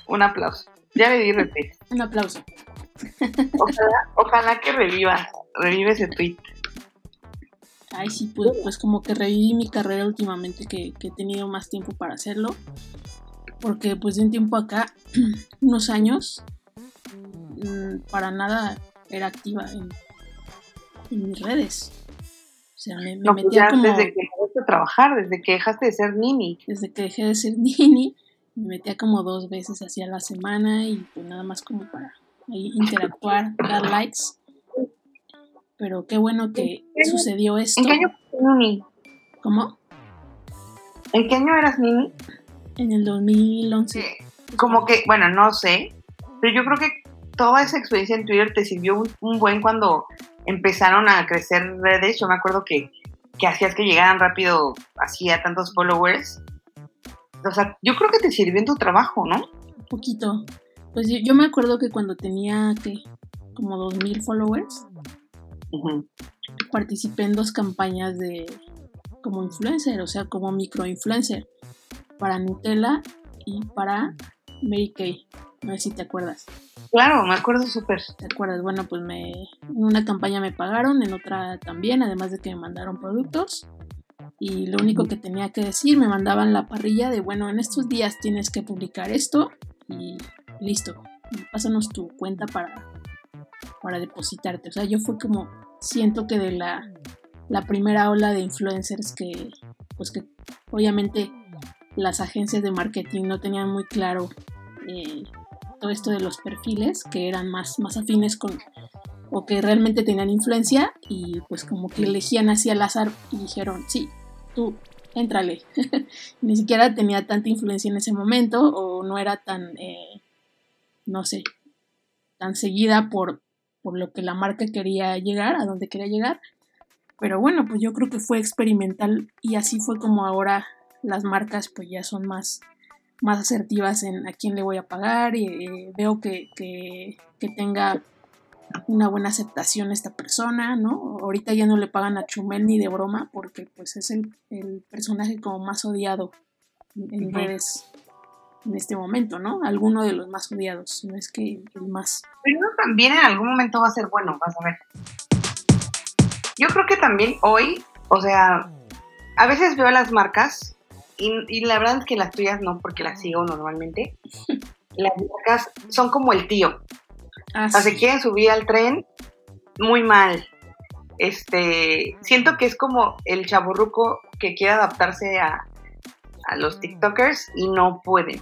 Un aplauso. Ya le di repente. Un aplauso. Ojalá, ojalá que reviva, revive ese tweet. Ay, sí, pues, pues como que reviví mi carrera últimamente, que, que he tenido más tiempo para hacerlo. Porque pues de un tiempo acá, *clears throat* unos años, Mm, para nada era activa en, mis redes. O sea, me, pues metía como... Desde que dejaste de trabajar, desde que dejaste de ser nini. Desde que dejé de ser *laughs* nini, me metía como dos veces hacia la semana y pues nada más como para ahí interactuar, dar likes. Pero qué bueno que sucedió esto. ¿En qué año nini? ¿Cómo? ¿En qué año eras nini? En el 2011. Como que, bueno, no sé, pero yo creo que toda esa experiencia en Twitter te sirvió un, buen cuando empezaron a crecer redes. Yo me acuerdo que, hacías que llegaran rápido así a tantos followers. O sea, yo creo que te sirvió en tu trabajo, ¿no? Un poquito. Pues yo, me acuerdo que cuando tenía, que Como 2.000 followers. Participé en dos campañas de como influencer, o sea, como microinfluencer. Para Nutella y para Mary Kay. No sé si te acuerdas. Claro, me acuerdo súper. ¿Te acuerdas? Bueno, pues me, en una campaña me pagaron, en otra también, además de que me mandaron productos. Y lo único que tenía que decir, me mandaban la parrilla de, bueno, en estos días tienes que publicar esto y listo. Pásanos tu cuenta para, para depositarte. O sea, yo fui como, siento que de la, la primera ola de influencers que, pues que obviamente las agencias de marketing no tenían muy claro eh, esto de los perfiles que eran más, más afines con o que realmente tenían influencia y pues como que elegían así al azar y dijeron, sí, tú, éntrale. *laughs* Ni siquiera tenía tanta influencia en ese momento o no era tan, eh, no sé, tan seguida por, por lo que la marca quería llegar, a donde quería llegar. Pero bueno, pues yo creo que fue experimental y así fue como ahora las marcas pues ya son más más asertivas en a quién le voy a pagar y eh, veo que, que, tenga una buena aceptación esta persona, ¿no? Ahorita ya no le pagan a Chumel ni de broma porque pues es el, personaje como más odiado en redes en este momento, ¿no? Alguno de los más odiados, no es que el más. Pero también en algún momento va a ser bueno, vas a ver. Yo creo que también hoy, o sea, a veces veo a las marcas y, la verdad es que las tuyas no, porque las sigo normalmente. *laughs* Las marcas son como el tío. Ah, o sea, se quieren subir al tren muy mal. Este, siento que es como el chaburruco que quiere adaptarse a, a los TikTokers y no puede.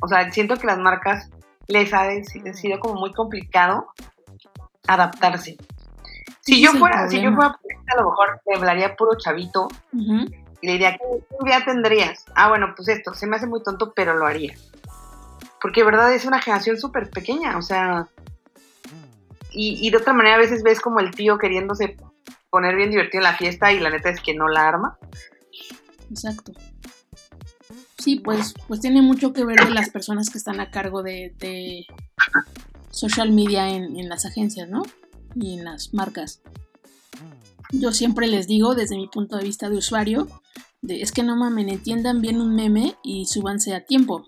O sea, siento que las marcas les ha sido como muy complicado adaptarse. Si yo fuera, si yo fuera, a lo mejor me hablaría puro chavito le diría, ¿qué idea tendrías? Ah, bueno, pues esto, se me hace muy tonto, pero lo haría. Porque, verdad, es una generación súper pequeña, o sea... Y, de otra manera a veces ves como el tío queriéndose poner bien divertido en la fiesta y la neta es que no la arma. Exacto. Sí, pues, pues tiene mucho que ver de las personas que están a cargo de, social media en, en, las agencias, ¿no? Y en las marcas. Yo siempre les digo, desde mi punto de vista de usuario, es que no mamen, entiendan bien un meme y súbanse a tiempo.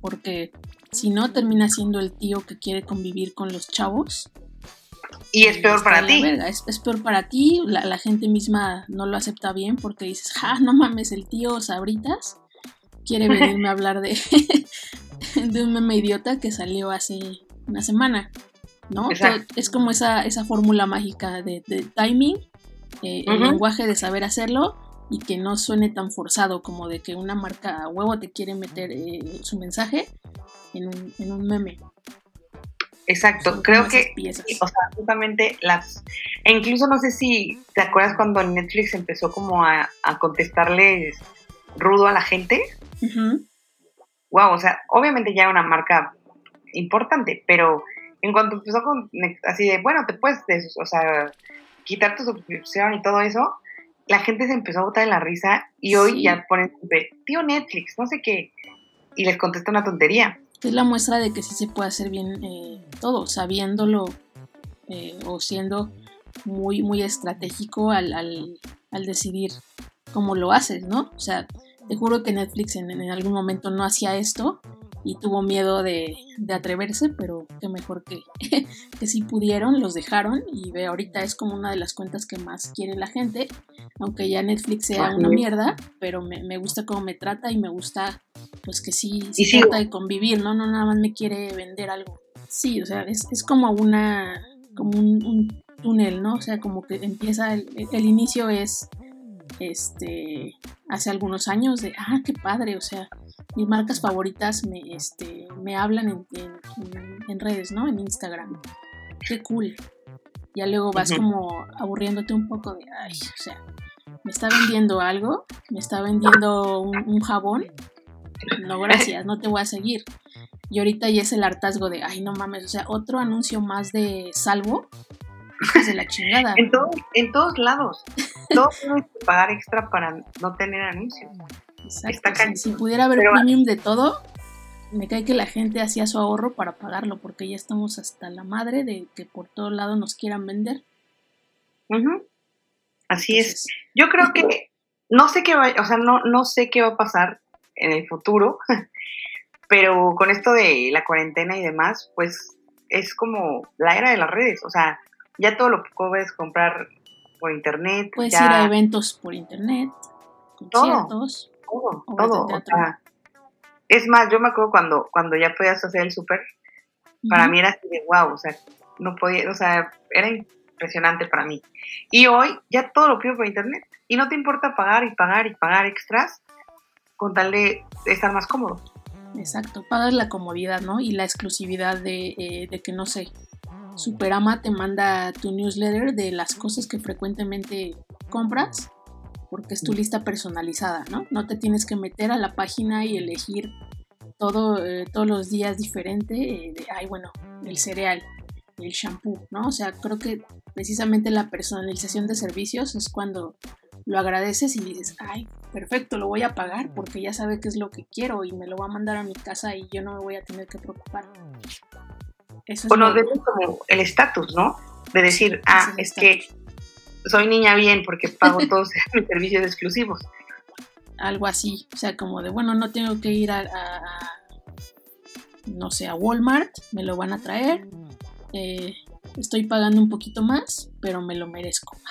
Porque si no, termina siendo el tío que quiere convivir con los chavos. Y es peor para ti. Es, peor para ti, la, gente misma no lo acepta bien porque dices, ja, no mames, el tío Sabritas quiere venirme a *laughs* hablar de, *laughs* de un meme idiota que salió hace una semana. ¿no? es como esa, esa fórmula mágica de, timing, eh, el lenguaje de saber hacerlo y que no suene tan forzado como de que una marca a huevo te quiere meter eh, su mensaje en un, en un meme. Exacto, creo que, o sea, justamente las, e incluso no sé si te acuerdas cuando Netflix empezó como a, a contestarles rudo a la gente. Wow, o sea, obviamente ya una marca importante, pero en cuanto empezó con así de, bueno, te puedes, o sea, quitar tu suscripción y todo eso, la gente se empezó a botar en la risa y hoy ya ponen, tío Netflix, no sé qué, y les contesta una tontería. Es la muestra de que sí se puede hacer bien eh, todo, sabiéndolo eh, o siendo muy, muy estratégico al, al, al decidir cómo lo haces, ¿no? O sea, te juro que Netflix en, algún momento no hacía esto y tuvo miedo de, atreverse, pero qué mejor que, *laughs* que sí pudieron, los dejaron y ve, ahorita es como una de las cuentas que más quiere la gente, aunque ya Netflix sea una mierda, pero me, gusta cómo me trata y me gusta pues que sí, sí trata de convivir, ¿no? No nada más me quiere vender algo. Sí, o sea, es, como una, como un, túnel, ¿no? O sea, como que empieza, el, el inicio es este, hace algunos años de, ah, qué padre, o sea, mis marcas favoritas me, este, me hablan en, en, redes, ¿no? En Instagram. Qué cool. Ya luego vas como aburriéndote un poco de, ay, o sea, me está vendiendo algo, me está vendiendo un, jabón, no gracias, no te voy a seguir. Y ahorita ya es el hartazgo de, ay, no mames, o sea, otro anuncio más de salvo de la chingada. en, en todos lados. Todos tienen que pagar extra para no tener anuncios. si, pudiera haber premium de todo, me cae que la gente hacía su ahorro para pagarlo, porque ya estamos hasta la madre de que por todo lado nos quieran vender. Así es. Yo creo que no sé qué va, o sea, no, no sé qué va a pasar en el futuro, *laughs* pero con esto de la cuarentena y demás, pues es como la era de las redes, o sea, ya todo lo que puedes comprar por internet. Puedes ir a eventos por internet, conciertos. Todo, todo, es más, yo me acuerdo cuando, cuando ya podías hacer el súper, para mí era así de wow, o sea, no podía, o sea, era impresionante para mí. Y hoy ya todo lo pido por internet y no te importa pagar y pagar y pagar extras con tal de estar más cómodo. Exacto, pagas la comodidad, ¿no? Y la exclusividad de, eh, de que, no sé, Superama te manda tu newsletter de las cosas que frecuentemente compras, porque es tu lista personalizada, ¿no? No te tienes que meter a la página y elegir todo, eh, todos los días diferente eh, de, ay, bueno, el cereal, el shampoo, ¿no? O sea, creo que precisamente la personalización de servicios es cuando lo agradeces y dices, ay, perfecto, lo voy a pagar porque ya sabe qué es lo que quiero y me lo va a mandar a mi casa y yo no me voy a tener que preocupar bueno, de como el estatus, ¿no? De decir, ah, es, que soy niña bien porque pago *laughs* todos mis servicios exclusivos. Algo así, o sea, como de, bueno, no tengo que ir a, no sé, a Walmart, me lo van a traer, eh, estoy pagando un poquito más, pero me lo merezco. *laughs*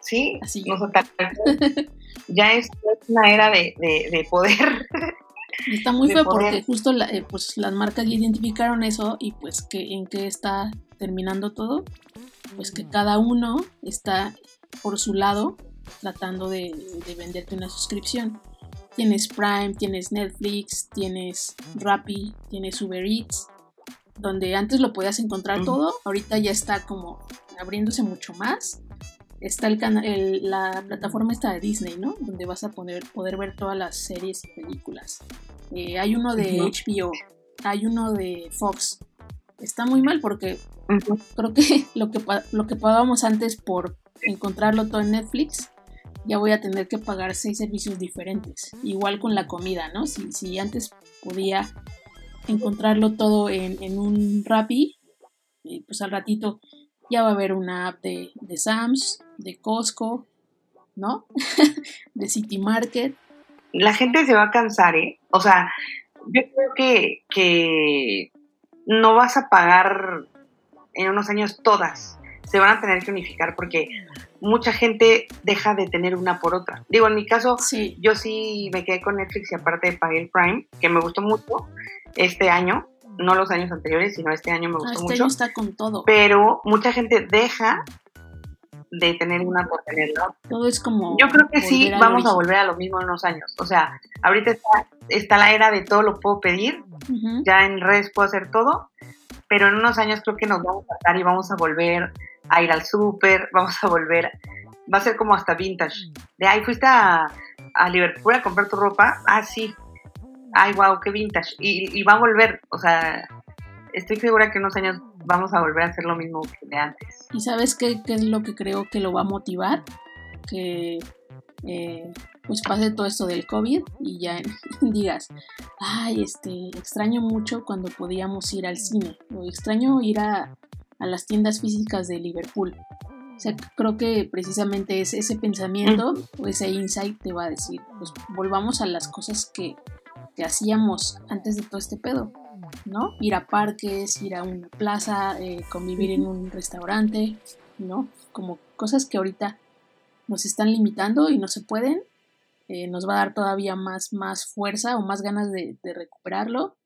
Sí, así *laughs* ya es una era de, de poder Está muy feo porque justo eh, pues, las marcas ya identificaron eso y pues que en qué está terminando todo, pues que cada uno está por su lado tratando de, venderte una suscripción. Tienes Prime, tienes Netflix, tienes Rappi, tienes Uber Eats, donde antes lo podías encontrar todo, ahorita ya está como abriéndose mucho más. Está el, el la plataforma esta de Disney, ¿no? Donde vas a poder, poder ver todas las series y películas. Eh, hay uno de HBO, hay uno de Fox. Está muy mal porque creo que *laughs* lo, que lo que pagábamos antes por encontrarlo todo en Netflix, ya voy a tener que pagar seis servicios diferentes. Igual con la comida, ¿no? Si, si antes podía encontrarlo todo en, un Rappi, eh, pues al ratito ya va a haber una app de, de Sams, de Costco, ¿no? *laughs* de City Market la gente se va a cansar, ¿eh? O sea, yo creo que, que no vas a pagar en unos años todas. Se van a tener que unificar porque mucha gente deja de tener una por otra. Digo, en mi caso, yo sí me quedé con Netflix y aparte pagué el Prime, que me gustó mucho este año. no los años anteriores, sino este año me gustó este mucho. Año está con todo. Pero mucha gente deja de tener una por tenerlo. Todo es como. Yo creo que sí, vamos a volver a lo mismo en unos años. O sea, ahorita está, la era de todo lo puedo pedir, ya en redes puedo hacer todo, pero en unos años creo que nos vamos a estar y vamos a volver a ir al súper, *laughs* vamos a volver, va a ser como hasta vintage. De ahí fuiste a, a Liverpool a comprar tu ropa, ah, sí, ay, wow, qué vintage. Y, y va a volver, o sea, estoy segura que en unos años vamos a volver a hacer lo mismo que de antes. ¿Y sabes qué, qué es lo que creo que lo va a motivar? Que eh, pues pase todo esto del COVID y ya *laughs* digas, ay, este, extraño mucho cuando podíamos ir al cine, o extraño ir a, a las tiendas físicas de Liverpool. O sea, creo que precisamente es ese pensamiento o ese insight te va a decir, pues volvamos a las cosas que, que hacíamos antes de todo este pedo. ¿No? Ir a parques, ir a una plaza, eh, convivir en un restaurante, ¿no? Como cosas que ahorita nos están limitando y no se pueden. Eh, nos va a dar todavía más, más fuerza o más ganas de, recuperarlo.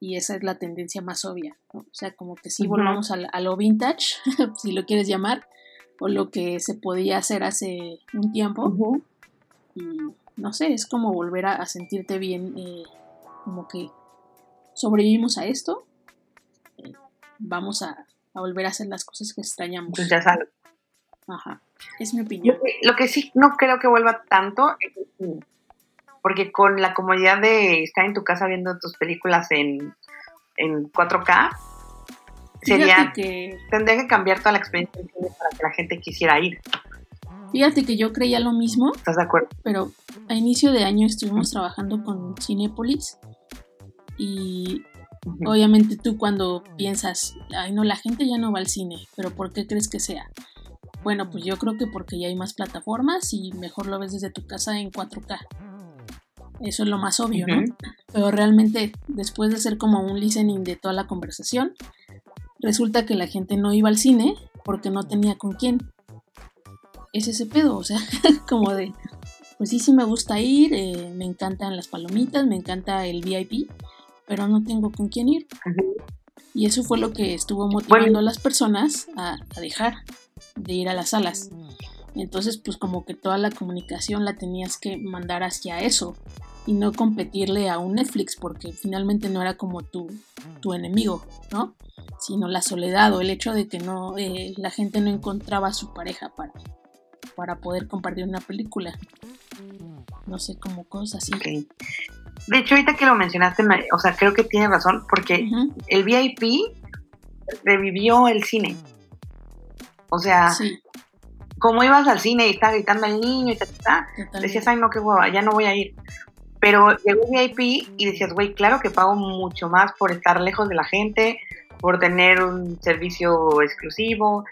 Y esa es la tendencia más obvia, O sea, como que si volvamos a, lo vintage, *laughs* si lo quieres llamar, o lo que se podía hacer hace un tiempo. Y no sé, es como volver a, sentirte bien, eh, como que sobrevivimos a esto, eh, vamos a, volver a hacer las cosas que extrañamos. Pues ya sabes. Ajá, es mi opinión. Lo que, sí no creo que vuelva tanto es porque con la comodidad de estar en tu casa viendo tus películas en, en 4K, sería que, tendría que cambiar toda la experiencia para que la gente quisiera ir. Fíjate que yo creía lo mismo. ¿Estás de acuerdo? Pero a inicio de año estuvimos trabajando con Cinepolis y obviamente tú cuando piensas, ay no, la gente ya no va al cine, pero ¿por qué crees que sea? Bueno, pues yo creo que porque ya hay más plataformas y mejor lo ves desde tu casa en 4K. Eso es lo más obvio, ¿no? Pero realmente, después de ser como un listening de toda la conversación, resulta que la gente no iba al cine porque no tenía con quién. Es ese pedo, o sea, *laughs* como de, pues sí, sí me gusta ir, eh, me encantan las palomitas, me encanta el VIP, pero no tengo con quién ir. Y eso fue lo que estuvo motivando a las personas a, dejar de ir a las salas. Entonces, pues como que toda la comunicación la tenías que mandar hacia eso y no competirle a un Netflix porque finalmente no era como tu, tu enemigo, ¿no? Sino la soledad o el hecho de que no eh, la gente no encontraba a su pareja para, para poder compartir una película. No sé, como cosas así. De hecho, ahorita que lo mencionaste, o sea, creo que tienes razón, porque el VIP revivió el cine. O sea, como ibas al cine y estaba gritando al niño y ta, decías, ay, no, qué guapa, ya no voy a ir. Pero llegó VIP y decías, güey, claro que pago mucho más por estar lejos de la gente, por tener un servicio exclusivo.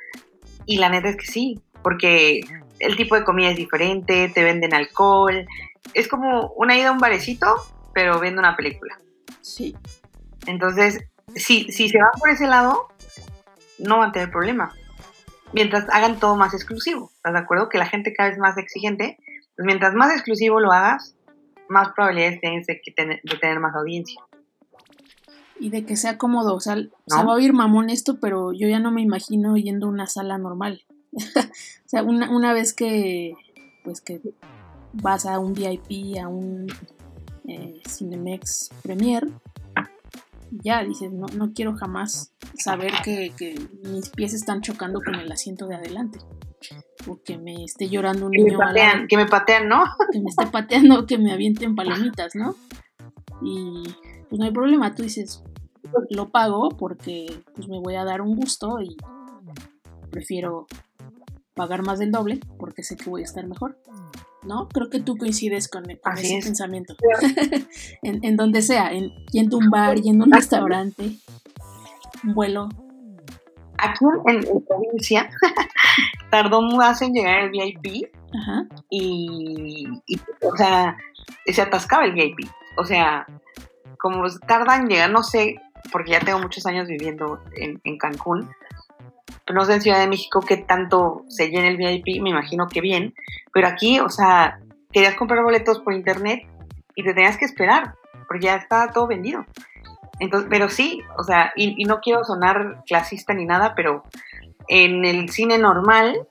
Y la neta es que sí, porque el tipo de comida es diferente, te venden alcohol. Es como una ida a un barecito, pero viendo una película. Sí. Entonces, si, si se van por ese lado, no van a tener problema. Mientras hagan todo más exclusivo. ¿Estás de acuerdo? Que la gente cada vez más exigente. Pues mientras más exclusivo lo hagas, más probabilidades tienes de, tener, de tener más audiencia. Y de que sea cómodo. O sea, se va a oír mamón esto, pero yo ya no me imagino yendo a una sala normal. *laughs* o sea, una, una vez que, pues que vas a un VIP, a un eh, Cinemex Premier, ya dices, no, no quiero jamás saber que, mis pies están chocando con el asiento de adelante. O que me esté llorando un niño. Me que me patean, ¿no? Que me esté pateando, que me avienten palomitas, ¿no? Y pues no hay problema, tú dices, lo pago porque pues me voy a dar un gusto y prefiero pagar más del doble porque sé que voy a estar mejor. ¿No? Creo que tú coincides con, ese pensamiento. *laughs* en, donde sea, en, yendo a un bar, yendo a un restaurante, un vuelo. Aquí en, provincia *laughs* tardó más en llegar el VIP Y, o sea, se atascaba el VIP. O sea, como tardan en llegar, no sé, porque ya tengo muchos años viviendo en, en Cancún, no sé en Ciudad de México qué tanto se llena el VIP, me imagino que bien, pero aquí, o sea, querías comprar boletos por internet y te tenías que esperar, porque ya estaba todo vendido. Entonces, pero sí, o sea, y, no quiero sonar clasista ni nada, pero en el cine normal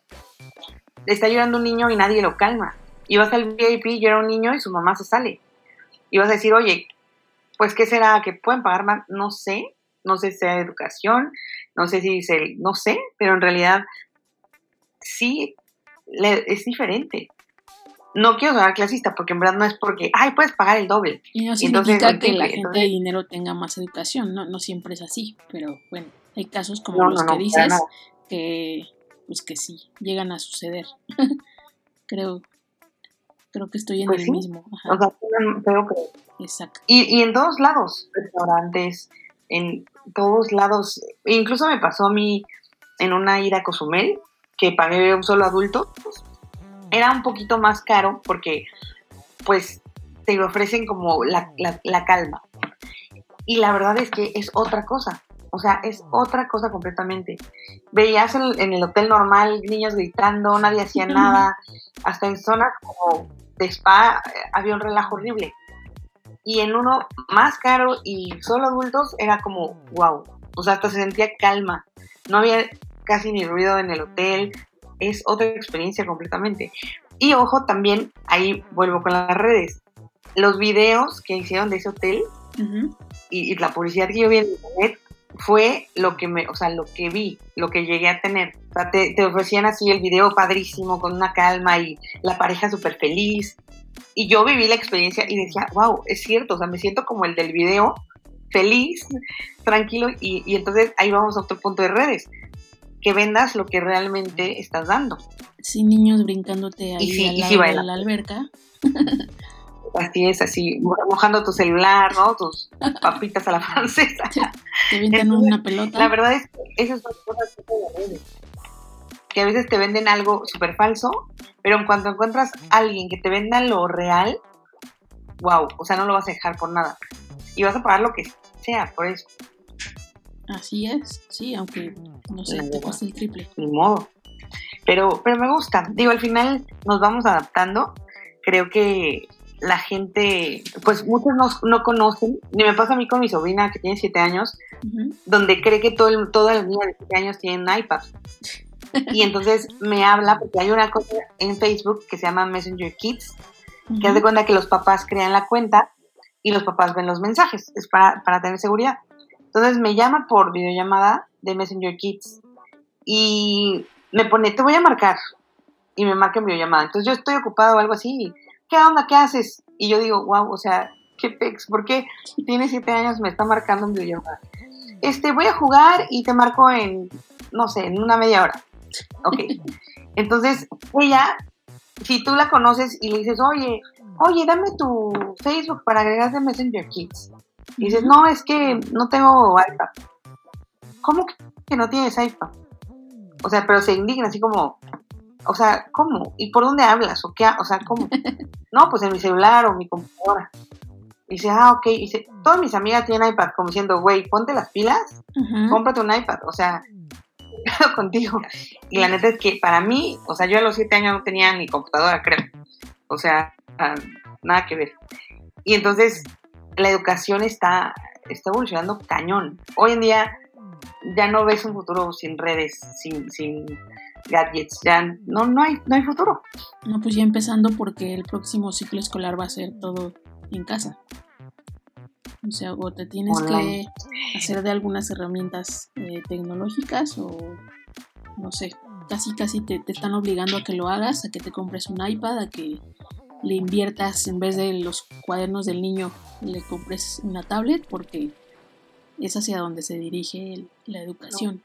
está llorando un niño y nadie lo calma. Y vas al VIP, llora un niño y su mamá se sale. Y vas a decir, oye, pues ¿qué será? ¿Que pueden pagar más? No sé, no sé si sea educación, no sé si el, no sé, pero en realidad sí es diferente no quiero sonar clasista porque en verdad no es porque, ay, puedes pagar el doble. Y no significa que la gente de dinero tenga más educación, no, no siempre es así, pero bueno, hay casos como los que dices que, pues que sí, llegan a suceder. *laughs* creo, creo que estoy en pues el mismo. O sea, creo que... Exacto. Y, y en todos lados, restaurantes, en todos lados, incluso me pasó a mí en una ida a Cozumel, que pagué un solo adulto, pues, era un poquito más caro porque pues te ofrecen como la, calma. Y la verdad es que es otra cosa. O sea, es otra cosa completamente. Veías en, el hotel normal niños gritando, nadie hacía *laughs* nada. Hasta en zonas como de spa había un relajo horrible. Y en uno más caro y solo adultos era como, wow. O sea, hasta se sentía calma. No había casi ni ruido en el hotel, es otra experiencia completamente. Y ojo, también ahí vuelvo con las redes. Los videos que hicieron de ese hotel y, la publicidad que yo vi en internet fue lo que me, o sea, lo que vi, lo que llegué a tener. O sea, te, ofrecían así el video padrísimo, con una calma y la pareja súper feliz. Y yo viví la experiencia y decía, wow, es cierto, o sea, me siento como el del video, feliz, tranquilo, y, y entonces ahí vamos a otro punto de redes que vendas lo que realmente estás dando. Sin niños brincándote ahí al lado de la alberca. Así es, así, mojando tu celular, ¿no? Tus papitas a la *laughs* francesa. Te venden una pelota. La verdad es que esas son cosas que que a veces te venden algo súper falso, pero en cuanto encuentras a alguien que te venda lo real, wow, o sea, no lo vas a dejar por nada. Y vas a pagar lo que sea por eso. Así es, sí, aunque no sé, te el triple. Ni modo. Pero, pero me gusta. Digo, al final nos vamos adaptando. Creo que la gente, pues muchos no, no conocen, ni me pasa a mí con mi sobrina que tiene 7 años, donde cree que todo el, todas las niñas de 7 años tienen iPad. Y entonces me habla porque hay una cosa en Facebook que se llama Messenger Kids, que hace cuenta que los papás crean la cuenta y los papás ven los mensajes. Es para, para tener seguridad. Entonces me llama por videollamada de Messenger Kids y me pone, te voy a marcar. Y me marca en videollamada. Entonces yo estoy ocupado o algo así. ¿Qué onda? ¿Qué haces? Y yo digo, wow, o sea, qué pex, ¿por qué tiene siete años me está marcando en videollamada? Este, voy a jugar y te marco en, no sé, en una media hora. Ok. Entonces, ella, si tú la conoces y le dices, oye, oye, dame tu Facebook para agregarte Messenger Kids. Y dices, no, es que no tengo iPad. ¿Cómo que no tienes iPad? O sea, pero se indigna así como, o sea, ¿cómo? ¿Y por dónde hablas? ¿O qué? O sea, ¿cómo? *laughs* no, pues en mi celular o mi computadora. Y dice, ah, ok. Y dice, todas mis amigas tienen iPad, como diciendo, güey, ponte las pilas, cómprate un iPad. O sea, *laughs* contigo. Y la neta es que para mí, o sea, yo a los siete años no tenía ni computadora, creo. O sea, ah, nada que ver. Y entonces la educación está, está evolucionando cañón. Hoy en día ya no ves un futuro sin redes, sin, sin gadgets, ya no, no, hay, no hay futuro. No, pues ya empezando porque el próximo ciclo escolar va a ser todo en casa. O sea, o te tienes que hacer de algunas herramientas eh, tecnológicas o no sé, casi casi te, te, están obligando a que lo hagas, a que te compres un iPad, a que le inviertas en vez de los cuadernos del niño, le compres una tablet porque es hacia donde se dirige la educación.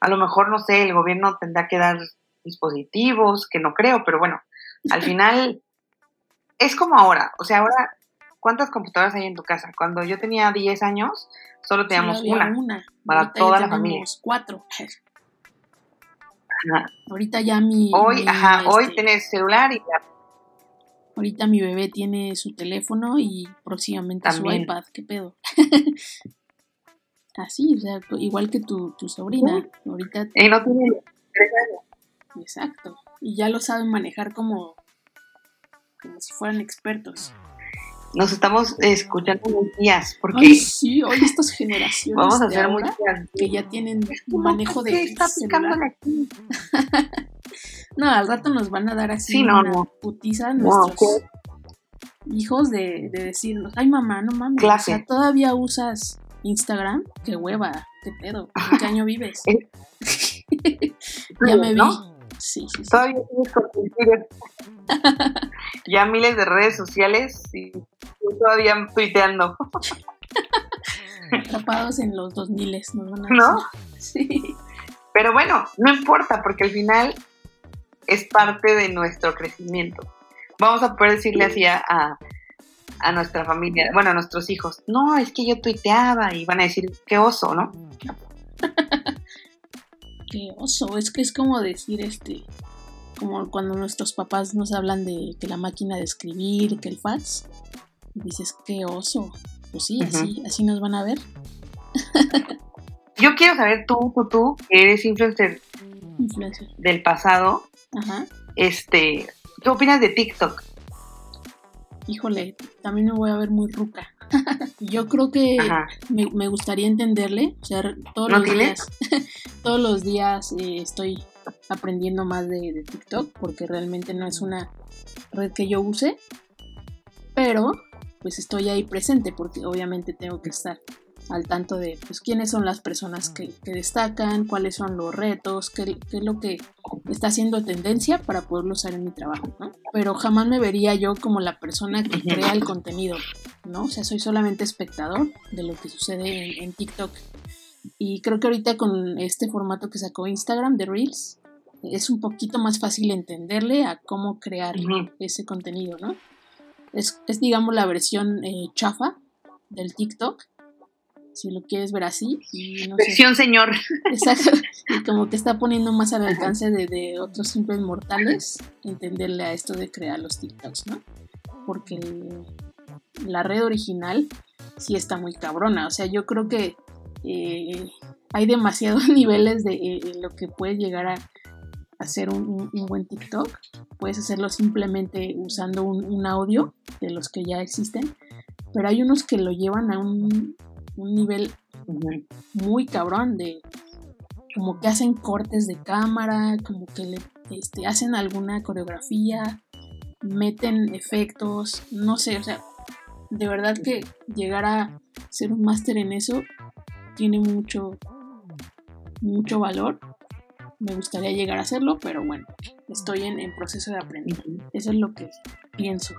A lo mejor, no sé, el gobierno tendrá que dar dispositivos, que no creo, pero bueno, al *laughs* final es como ahora, o sea, ahora, ¿cuántas computadoras hay en tu casa? Cuando yo tenía 10 años, solo teníamos una, para toda la familia. cuatro. Ahorita ya mi... Hoy, ajá, hoy este tenés celular y ya Ahorita mi bebé tiene su teléfono y próximamente su iPad. ¿Qué pedo? *laughs* Así, o sea, igual que tu, tu sobrina. Ahorita. Y no tiene Exacto. Y ya lo saben manejar como, como si fueran expertos. Nos estamos escuchando muy días. Porque Ay, sí, hoy estas *laughs* generaciones. Vamos a hacer muchas. Que ya tienen manejo de. Está aquí? *laughs* no, al rato nos van a dar así una no. putiza nuestros hijos de, de, decirnos: Ay, mamá, no mames. O sea, todavía usas Instagram. Qué hueva, qué pedo. ¿En qué *laughs* año vives? ya me vi. Sí, sí, sí. Todavía tienes con ya miles de redes sociales y todavía tuiteando. Atrapados en los 2000 ¿no? ¿No? Sí. Pero bueno, no importa porque al final es parte de nuestro crecimiento. Vamos a poder decirle así a, a nuestra familia, bueno, a nuestros hijos, no, es que yo tuiteaba y van a decir, qué oso, ¿no? *laughs* qué oso, es que es como decir, este, como cuando nuestros papás nos hablan de que la máquina de escribir, que el fax, dices, qué oso. Pues sí, así, así nos van a ver. Yo quiero saber tú, tú, tú, que eres influencer, del pasado, Ajá. este, ¿qué opinas de TikTok? Híjole, también me voy a ver muy ruca. *laughs* Yo creo que me, gustaría entenderle, o sea, todos los días, *laughs* todos los días eh, estoy aprendiendo más de, TikTok porque realmente no es una red que yo use, pero pues estoy ahí presente porque obviamente tengo que estar al tanto de pues quiénes son las personas que, destacan, cuáles son los retos, qué, es lo que está haciendo tendencia para poderlo usar en mi trabajo, ¿no? Pero jamás me vería yo como la persona que crea el contenido, ¿no? O sea, soy solamente espectador de lo que sucede en TikTok. Y creo que ahorita con este formato que sacó Instagram de Reels, es un poquito más fácil entenderle a cómo crear ese contenido, ¿no? Es, digamos, la versión eh, chafa del TikTok, si lo quieres ver así. versión señor. Exacto. Y como que está poniendo más al alcance de, de, otros simples mortales entenderle a esto de crear los TikToks, ¿no? Porque la red original sí está muy cabrona. O sea, yo creo que eh, hay demasiados *laughs* niveles de eh, lo que puede llegar a hacer un, buen TikTok. Puedes hacerlo simplemente usando un, audio de los que ya existen, pero hay unos que lo llevan a un, nivel muy cabrón de como que hacen cortes de cámara, como que le este, hacen alguna coreografía, meten efectos, no sé, o sea, de verdad que llegar a ser un máster en eso tiene mucho, mucho valor me gustaría llegar a hacerlo, pero bueno, estoy en, proceso de aprender. Eso es lo que pienso.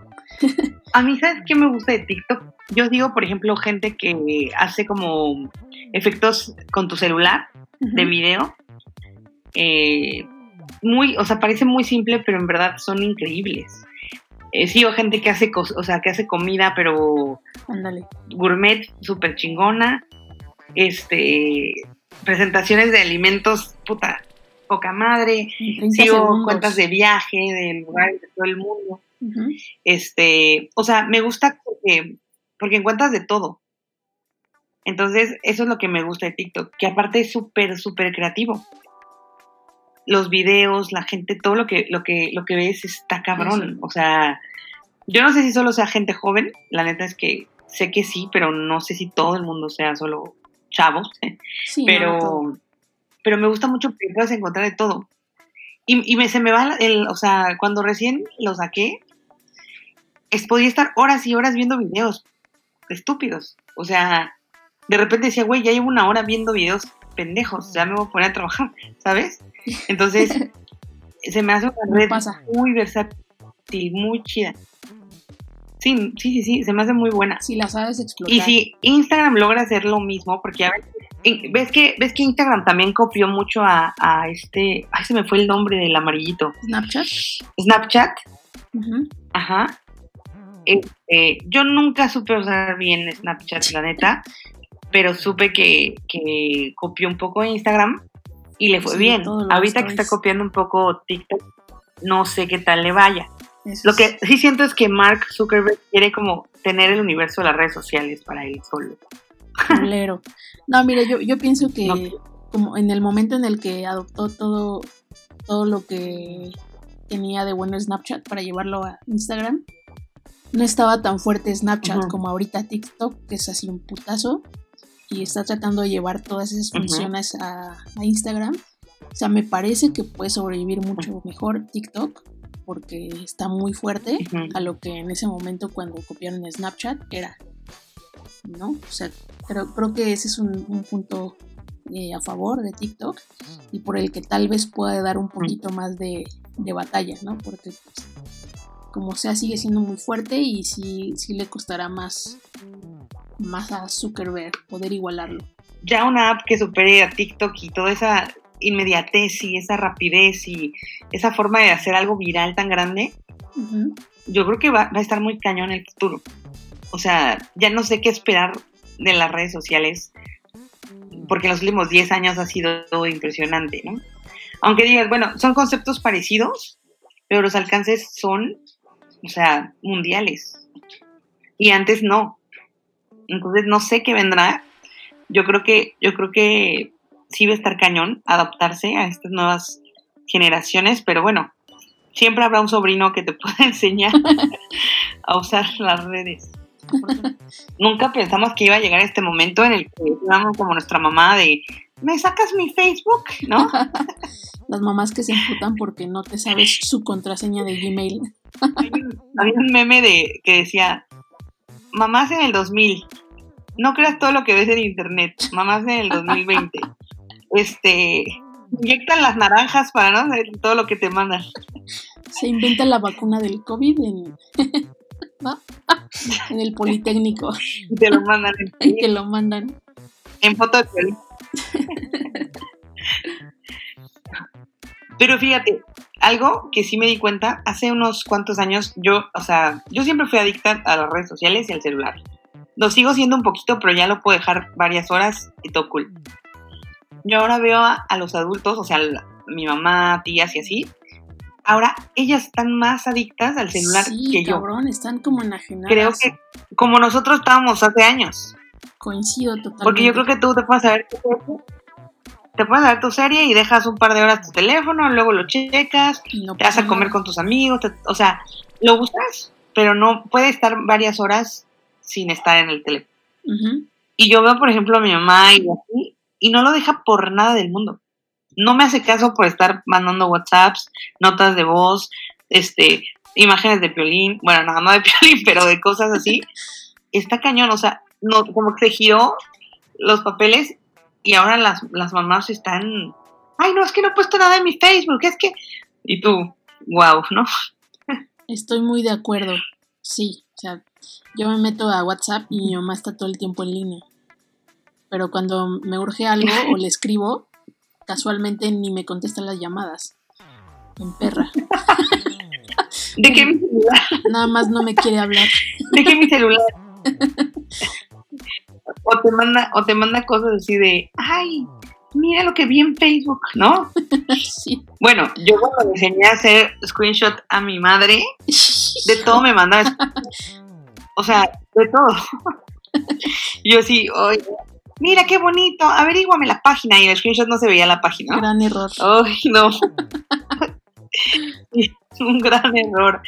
A mí, ¿sabes qué me gusta de TikTok? Yo digo, por ejemplo, gente que hace como efectos con tu celular de video. Eh, muy, o sea, parece muy simple, pero en verdad son increíbles. Eh, sigo gente que hace, o sea, que hace comida, pero Ándale. gourmet, súper chingona. Este, presentaciones de alimentos, puta, poca madre, sigo cuentas de viaje, de lugares de todo el mundo. Este, o sea, me gusta porque, porque encuentras de todo. Entonces, eso es lo que me gusta de TikTok, que aparte es súper, súper creativo. Los videos, la gente, todo lo que, lo que, lo que ves está cabrón. O sea, yo no sé si solo sea gente joven, la neta es que sé que sí, pero no sé si todo el mundo sea solo chavos. pero, pero me gusta mucho porque puedes encontrar de todo. Y, me, se me va el, o sea, cuando recién lo saqué, es, podía estar horas y horas viendo videos estúpidos. O sea, de repente decía, güey, ya llevo una hora viendo videos pendejos, ya me voy a poner a trabajar, *laughs* ¿sabes? Entonces, *laughs* se me hace una red muy versátil, muy chida. Sí, sí, sí, sí, se me hace muy buena. Si la sabes explotar. Y si Instagram logra hacer lo mismo, porque a veces ves que ves que Instagram también copió mucho a, este ay se me fue el nombre del amarillito Snapchat Snapchat. Ajá. Este, yo nunca supe usar bien Snapchat la neta pero supe que, copió un poco Instagram y le fue bien. ahorita que está copiando un poco TikTok no sé qué tal le vaya lo que sí. siento es que Mark Zuckerberg quiere como tener el universo de las redes sociales para él solo. No, mire, yo, yo pienso que como en el momento en el que adoptó todo, todo lo que tenía de bueno Snapchat para llevarlo a Instagram, no estaba tan fuerte Snapchat como ahorita TikTok, que es así un putazo, y está tratando de llevar todas esas funciones a, Instagram. O sea, me parece que puede sobrevivir mucho mejor TikTok porque está muy fuerte a lo que en ese momento cuando copiaron Snapchat era. ¿No? O sea, creo, creo que ese es un, punto eh, a favor de TikTok y por el que tal vez pueda dar un poquito más de, de batalla, ¿no? Porque pues, como sea sigue siendo muy fuerte y sí, sí le costará más, más a Zuckerberg poder igualarlo. Ya una app que supere a TikTok y toda esa inmediatez y esa rapidez y esa forma de hacer algo viral tan grande, yo creo que va, a estar muy cañón en el futuro. O sea, ya no sé qué esperar de las redes sociales, porque en los últimos 10 años ha sido todo impresionante, ¿no? Aunque digas, bueno, son conceptos parecidos, pero los alcances son o sea, mundiales. Y antes no. Entonces no sé qué vendrá. Yo creo que, yo creo que sí va a estar cañón adaptarse a estas nuevas generaciones, pero bueno, siempre habrá un sobrino que te *laughs* pueda enseñar a usar las redes. *laughs* Nunca pensamos que iba a llegar este momento en el que íbamos como nuestra mamá de ¿me sacas mi Facebook? ¿No? *laughs* Las mamás que se emputan porque no te sabes su contraseña de Gmail. Había un meme de que decía, mamás en el 2000, no creas todo lo que ves en internet, mamás en el 2020. Este, inyectan las naranjas para no todo lo que te mandan. Se inventa la vacuna del COVID en, *laughs* en el Politécnico. Y te lo mandan. En *laughs* y te lo mandan. En foto de Pero fíjate, algo que sí me di cuenta, hace unos cuantos años, yo, o sea, yo siempre fui adicta a las redes sociales y al celular. Lo sigo siendo un poquito, pero ya lo puedo dejar varias horas y todo cool. Yo ahora veo a, los adultos, o sea, mi mamá, tías y así, ahora ellas están más adictas al celular que yo. cabrón, están como enajenadas. Creo que como nosotros estábamos hace años. Coincido totalmente. Porque yo creo que tú te puedes saber te puedes dar tu serie y dejas un par de horas tu teléfono, luego lo checas, te vas a comer con tus amigos, o sea, lo buscas, pero no puede estar varias horas sin estar en el teléfono. Y yo veo, por ejemplo, a mi mamá y así, y no lo deja por nada del mundo. No me hace caso por estar mandando WhatsApps, notas de voz, este, imágenes de piolín, bueno, nada más de *laughs* piolín, pero de cosas así. Está cañón, o sea, no, como que se giró los papeles y ahora las, las mamás están, ay, no, es que no he puesto nada en mi Facebook, es que... Y tú, wow, ¿no? Estoy muy de acuerdo, sí. O sea, yo me meto a WhatsApp y mi mamá está todo el tiempo en línea. Pero cuando me urge algo o le escribo, casualmente ni me contesta las llamadas. En perra. *laughs* ¿De qué mi celular? Nada más no me quiere hablar. ¿De qué mi celular? *laughs* o te manda, o te manda cosas así de, ay, mira lo que vi en Facebook, ¿no? Sí. Bueno, yo cuando le enseñé a hacer screenshot a mi madre, de todo me mandaba. *laughs* O sea, de todo. yo sí, oye, mira qué bonito, averíguame la página. Y en el screenshot no se veía la página. Gran error. Ay, no. *laughs* un gran error.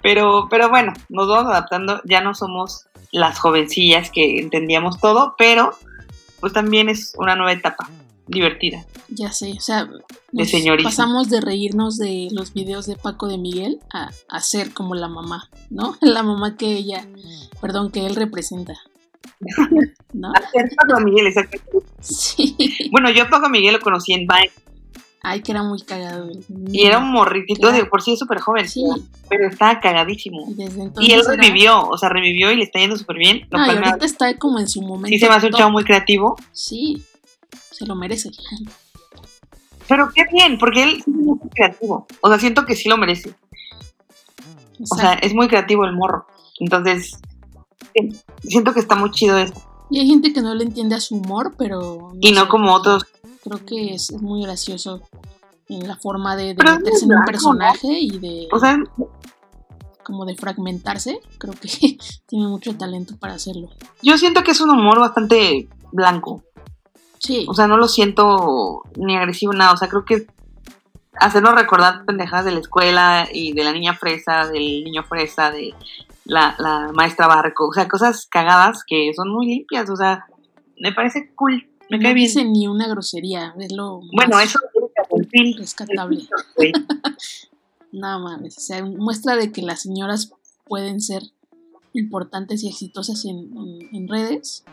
Pero, pero bueno, nos vamos adaptando, ya no somos las jovencillas que entendíamos todo, pero pues también es una nueva etapa divertida. Ya sé, o sea, de pasamos de reírnos de los videos de Paco de Miguel a, a ser como la mamá, ¿no? *laughs* La mamá que ella, perdón, que él representa. *laughs* ¿No? Paco Miguel, exactamente. Sí. Bueno, yo a Paco Miguel lo conocí en Vine Ay, que era muy cagado. Y era un morritito, de por sí es súper joven, sí. pero estaba cagadísimo. Y, él revivió, o sea, revivió y le está yendo súper bien. no, y ahorita está como en su momento. Sí, se me hace un chavo muy creativo. Sí, se lo merece. Pero qué bien, porque él es muy creativo. O sea, siento que sí lo merece. O sea, es muy creativo el morro. Entonces, siento que está muy chido esto. Y hay gente que no le entiende a su humor, pero... y no como otros. creo que es, muy gracioso en la forma de, meterse en un personaje y de o sea, como de fragmentarse. Creo que *laughs* tiene mucho talento para hacerlo. yo siento que es un humor bastante blanco. Sí. O sea no lo siento ni agresivo nada. O sea creo que hacernos recordar pendejadas de la escuela y de la niña fresa del niño fresa de la, la maestra Barco, o sea, cosas cagadas que son muy limpias, o sea, me parece cool. Me no dice ni una grosería, es lo bueno, eso es rescatable. *laughs* Nada más, o sea, muestra de que las señoras pueden ser importantes y exitosas en, en, redes.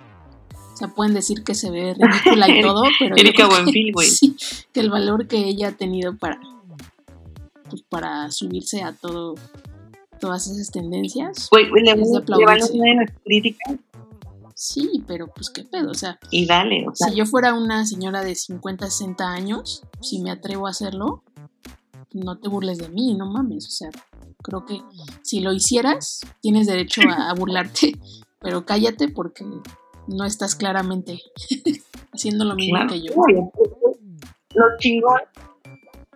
O sea, pueden decir que se ve ridícula y *laughs* todo, pero Erika Buenfil, güey. Sí, que el valor que ella ha tenido para pues, para subirse a todo todas esas tendencias. Güey, le, le, críticas Sí, pero pues qué pedo, o sea. Y dale, o sea. Si yo fuera una señora de 50, 60 años, si me atrevo a hacerlo, no te burles de mí, no mames, o sea, creo que si lo hicieras, tienes derecho a, burlarte, *laughs* pero cállate porque no estás claramente *laughs* haciendo lo mismo que yo. Lo chingón,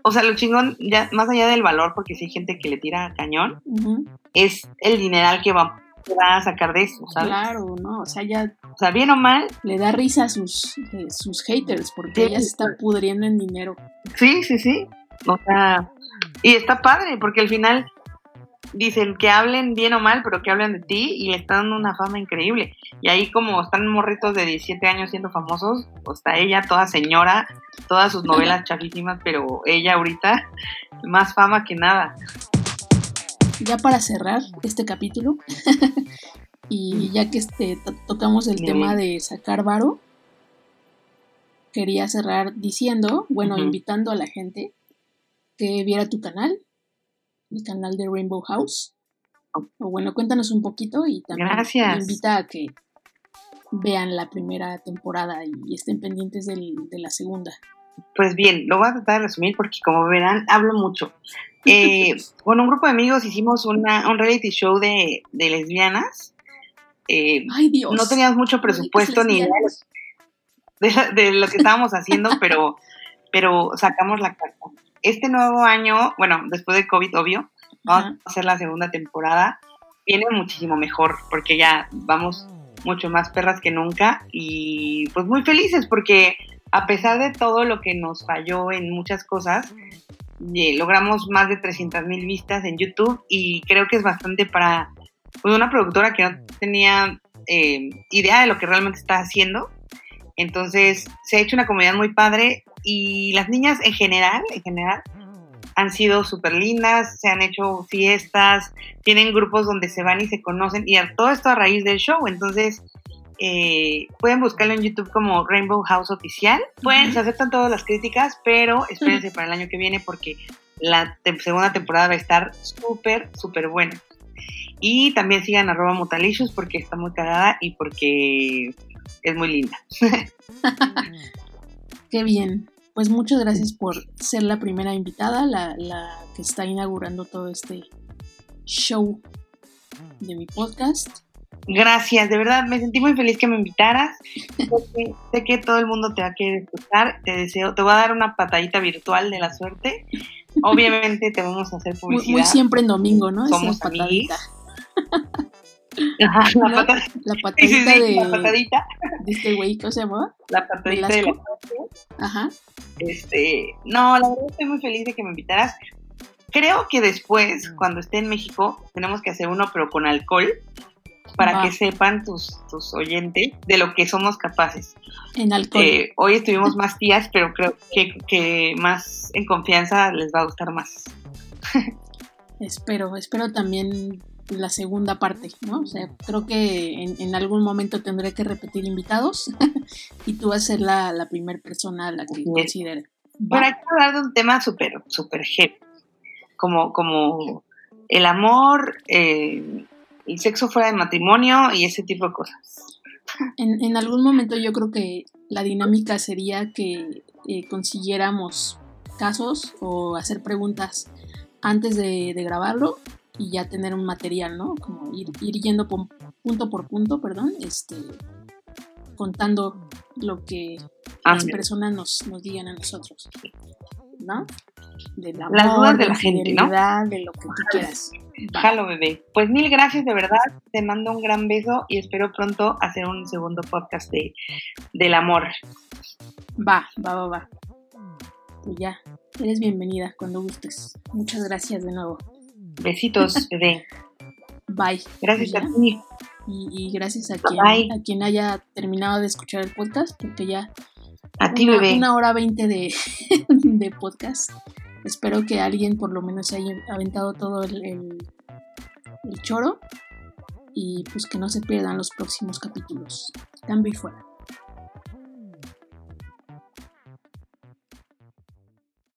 o sea, lo chingón, ya más allá del valor, porque si hay gente que le tira cañón, es el dineral que va va a sacar de eso, ¿sabes? Claro, no, o sea, ya... O sea, bien o mal... Le da risa a sus, eh, sus haters porque ella se está pudriendo en dinero. Sí, sí, sí. O sea, y está padre porque al final dicen que hablen bien o mal, pero que hablen de ti y le están dando una fama increíble. Y ahí como están morritos de 17 años siendo famosos, pues está ella toda señora, todas sus novelas *laughs* chafísimas, pero ella ahorita más fama que nada. Ya para cerrar este capítulo, *laughs* y ya que este, tocamos el tema de sacar varo, quería cerrar diciendo, bueno, invitando a la gente que viera tu canal, el canal de Rainbow House. O bueno, cuéntanos un poquito y también invita a que vean la primera temporada y estén pendientes de la segunda. Pues bien, lo voy a tratar de resumir porque como verán, hablo mucho. Eh, *laughs* con un grupo de amigos hicimos una, un reality show de, lesbianas. Eh, Ay, Dios. No teníamos mucho presupuesto ni de, de, lo que estábamos haciendo, *laughs* pero, pero sacamos la carta. Este nuevo año, bueno, después de COVID, obvio, vamos a hacer la segunda temporada. Viene muchísimo mejor porque ya vamos mucho más perras que nunca y pues muy felices porque a pesar de todo lo que nos falló en muchas cosas, eh, logramos más de 300 mil vistas en YouTube y creo que es bastante para pues, una productora que no tenía eh, idea de lo que realmente está haciendo. Entonces se ha hecho una comunidad muy padre y las niñas en general, en general, han sido súper lindas, se han hecho fiestas, tienen grupos donde se van y se conocen y todo esto a raíz del show. Entonces eh, pueden buscarlo en YouTube como Rainbow House Oficial. Pueden, se aceptan todas las críticas, pero espérense para el año que viene porque la segunda temporada va a estar súper, súper buena. Y también sigan arroba Mutalicious porque está muy cagada y porque es muy linda. *laughs* Qué bien. Pues muchas gracias por ser la primera invitada, la, la que está inaugurando todo este show de mi podcast. Gracias, de verdad, me sentí muy feliz que me invitaras. sé que todo el mundo te va a querer escuchar. Te deseo, te voy a dar una patadita virtual de la suerte. Obviamente te vamos a hacer publicidad. Muy, siempre en domingo, ¿no? Somos patadita. *laughs* Ajá, *laughs* la, patadita. La patadita de. La patadita. ¿De este güey cómo se llamaba? La patadita de, la Ajá. Este. No, la verdad estoy muy feliz de que me invitaras. Creo que después, cuando esté en México, tenemos que hacer uno, pero con alcohol para que sepan tus, tus oyentes de lo que somos capaces. En alcohol. Eh, hoy estuvimos más tías, pero creo que, que más en confianza les va a gustar más. *laughs* espero, espero también la segunda parte, ¿no? O sea, creo que en, algún momento tendré que repetir invitados *laughs* y tú vas a ser la, la primera persona a la que considere. Pero hay que hablar de un tema súper, súper heavy, como, como el amor, eh, el sexo fuera de matrimonio y ese tipo de cosas. En, algún momento yo creo que la dinámica sería que eh, consiguiéramos casos o hacer preguntas antes de, grabarlo y ya tener un material, ¿no? Como ir, yendo punto por punto, perdón, este, contando lo que ah, las personas nos, nos digan a nosotros, ¿no? De la Las dudas de la, gente, ¿no? De lo que tú quieras. Jalo, bebé. Pues mil gracias, de verdad. Te mando un gran beso y espero pronto hacer un segundo podcast de, del amor. Va, va, va, va. Pues ya, eres bienvenida cuando gustes. Muchas gracias de nuevo. Besitos, *laughs* bebé. Bye. Gracias a ti. Y, gracias a quien, a quien haya terminado de escuchar el podcast, porque ya a ti, una, bebé. Una hora veinte de, *laughs* de, podcast. Espero que alguien por lo menos haya aventado todo el, el, choro. Y pues que no se pierdan los próximos capítulos. Cambio y fuera.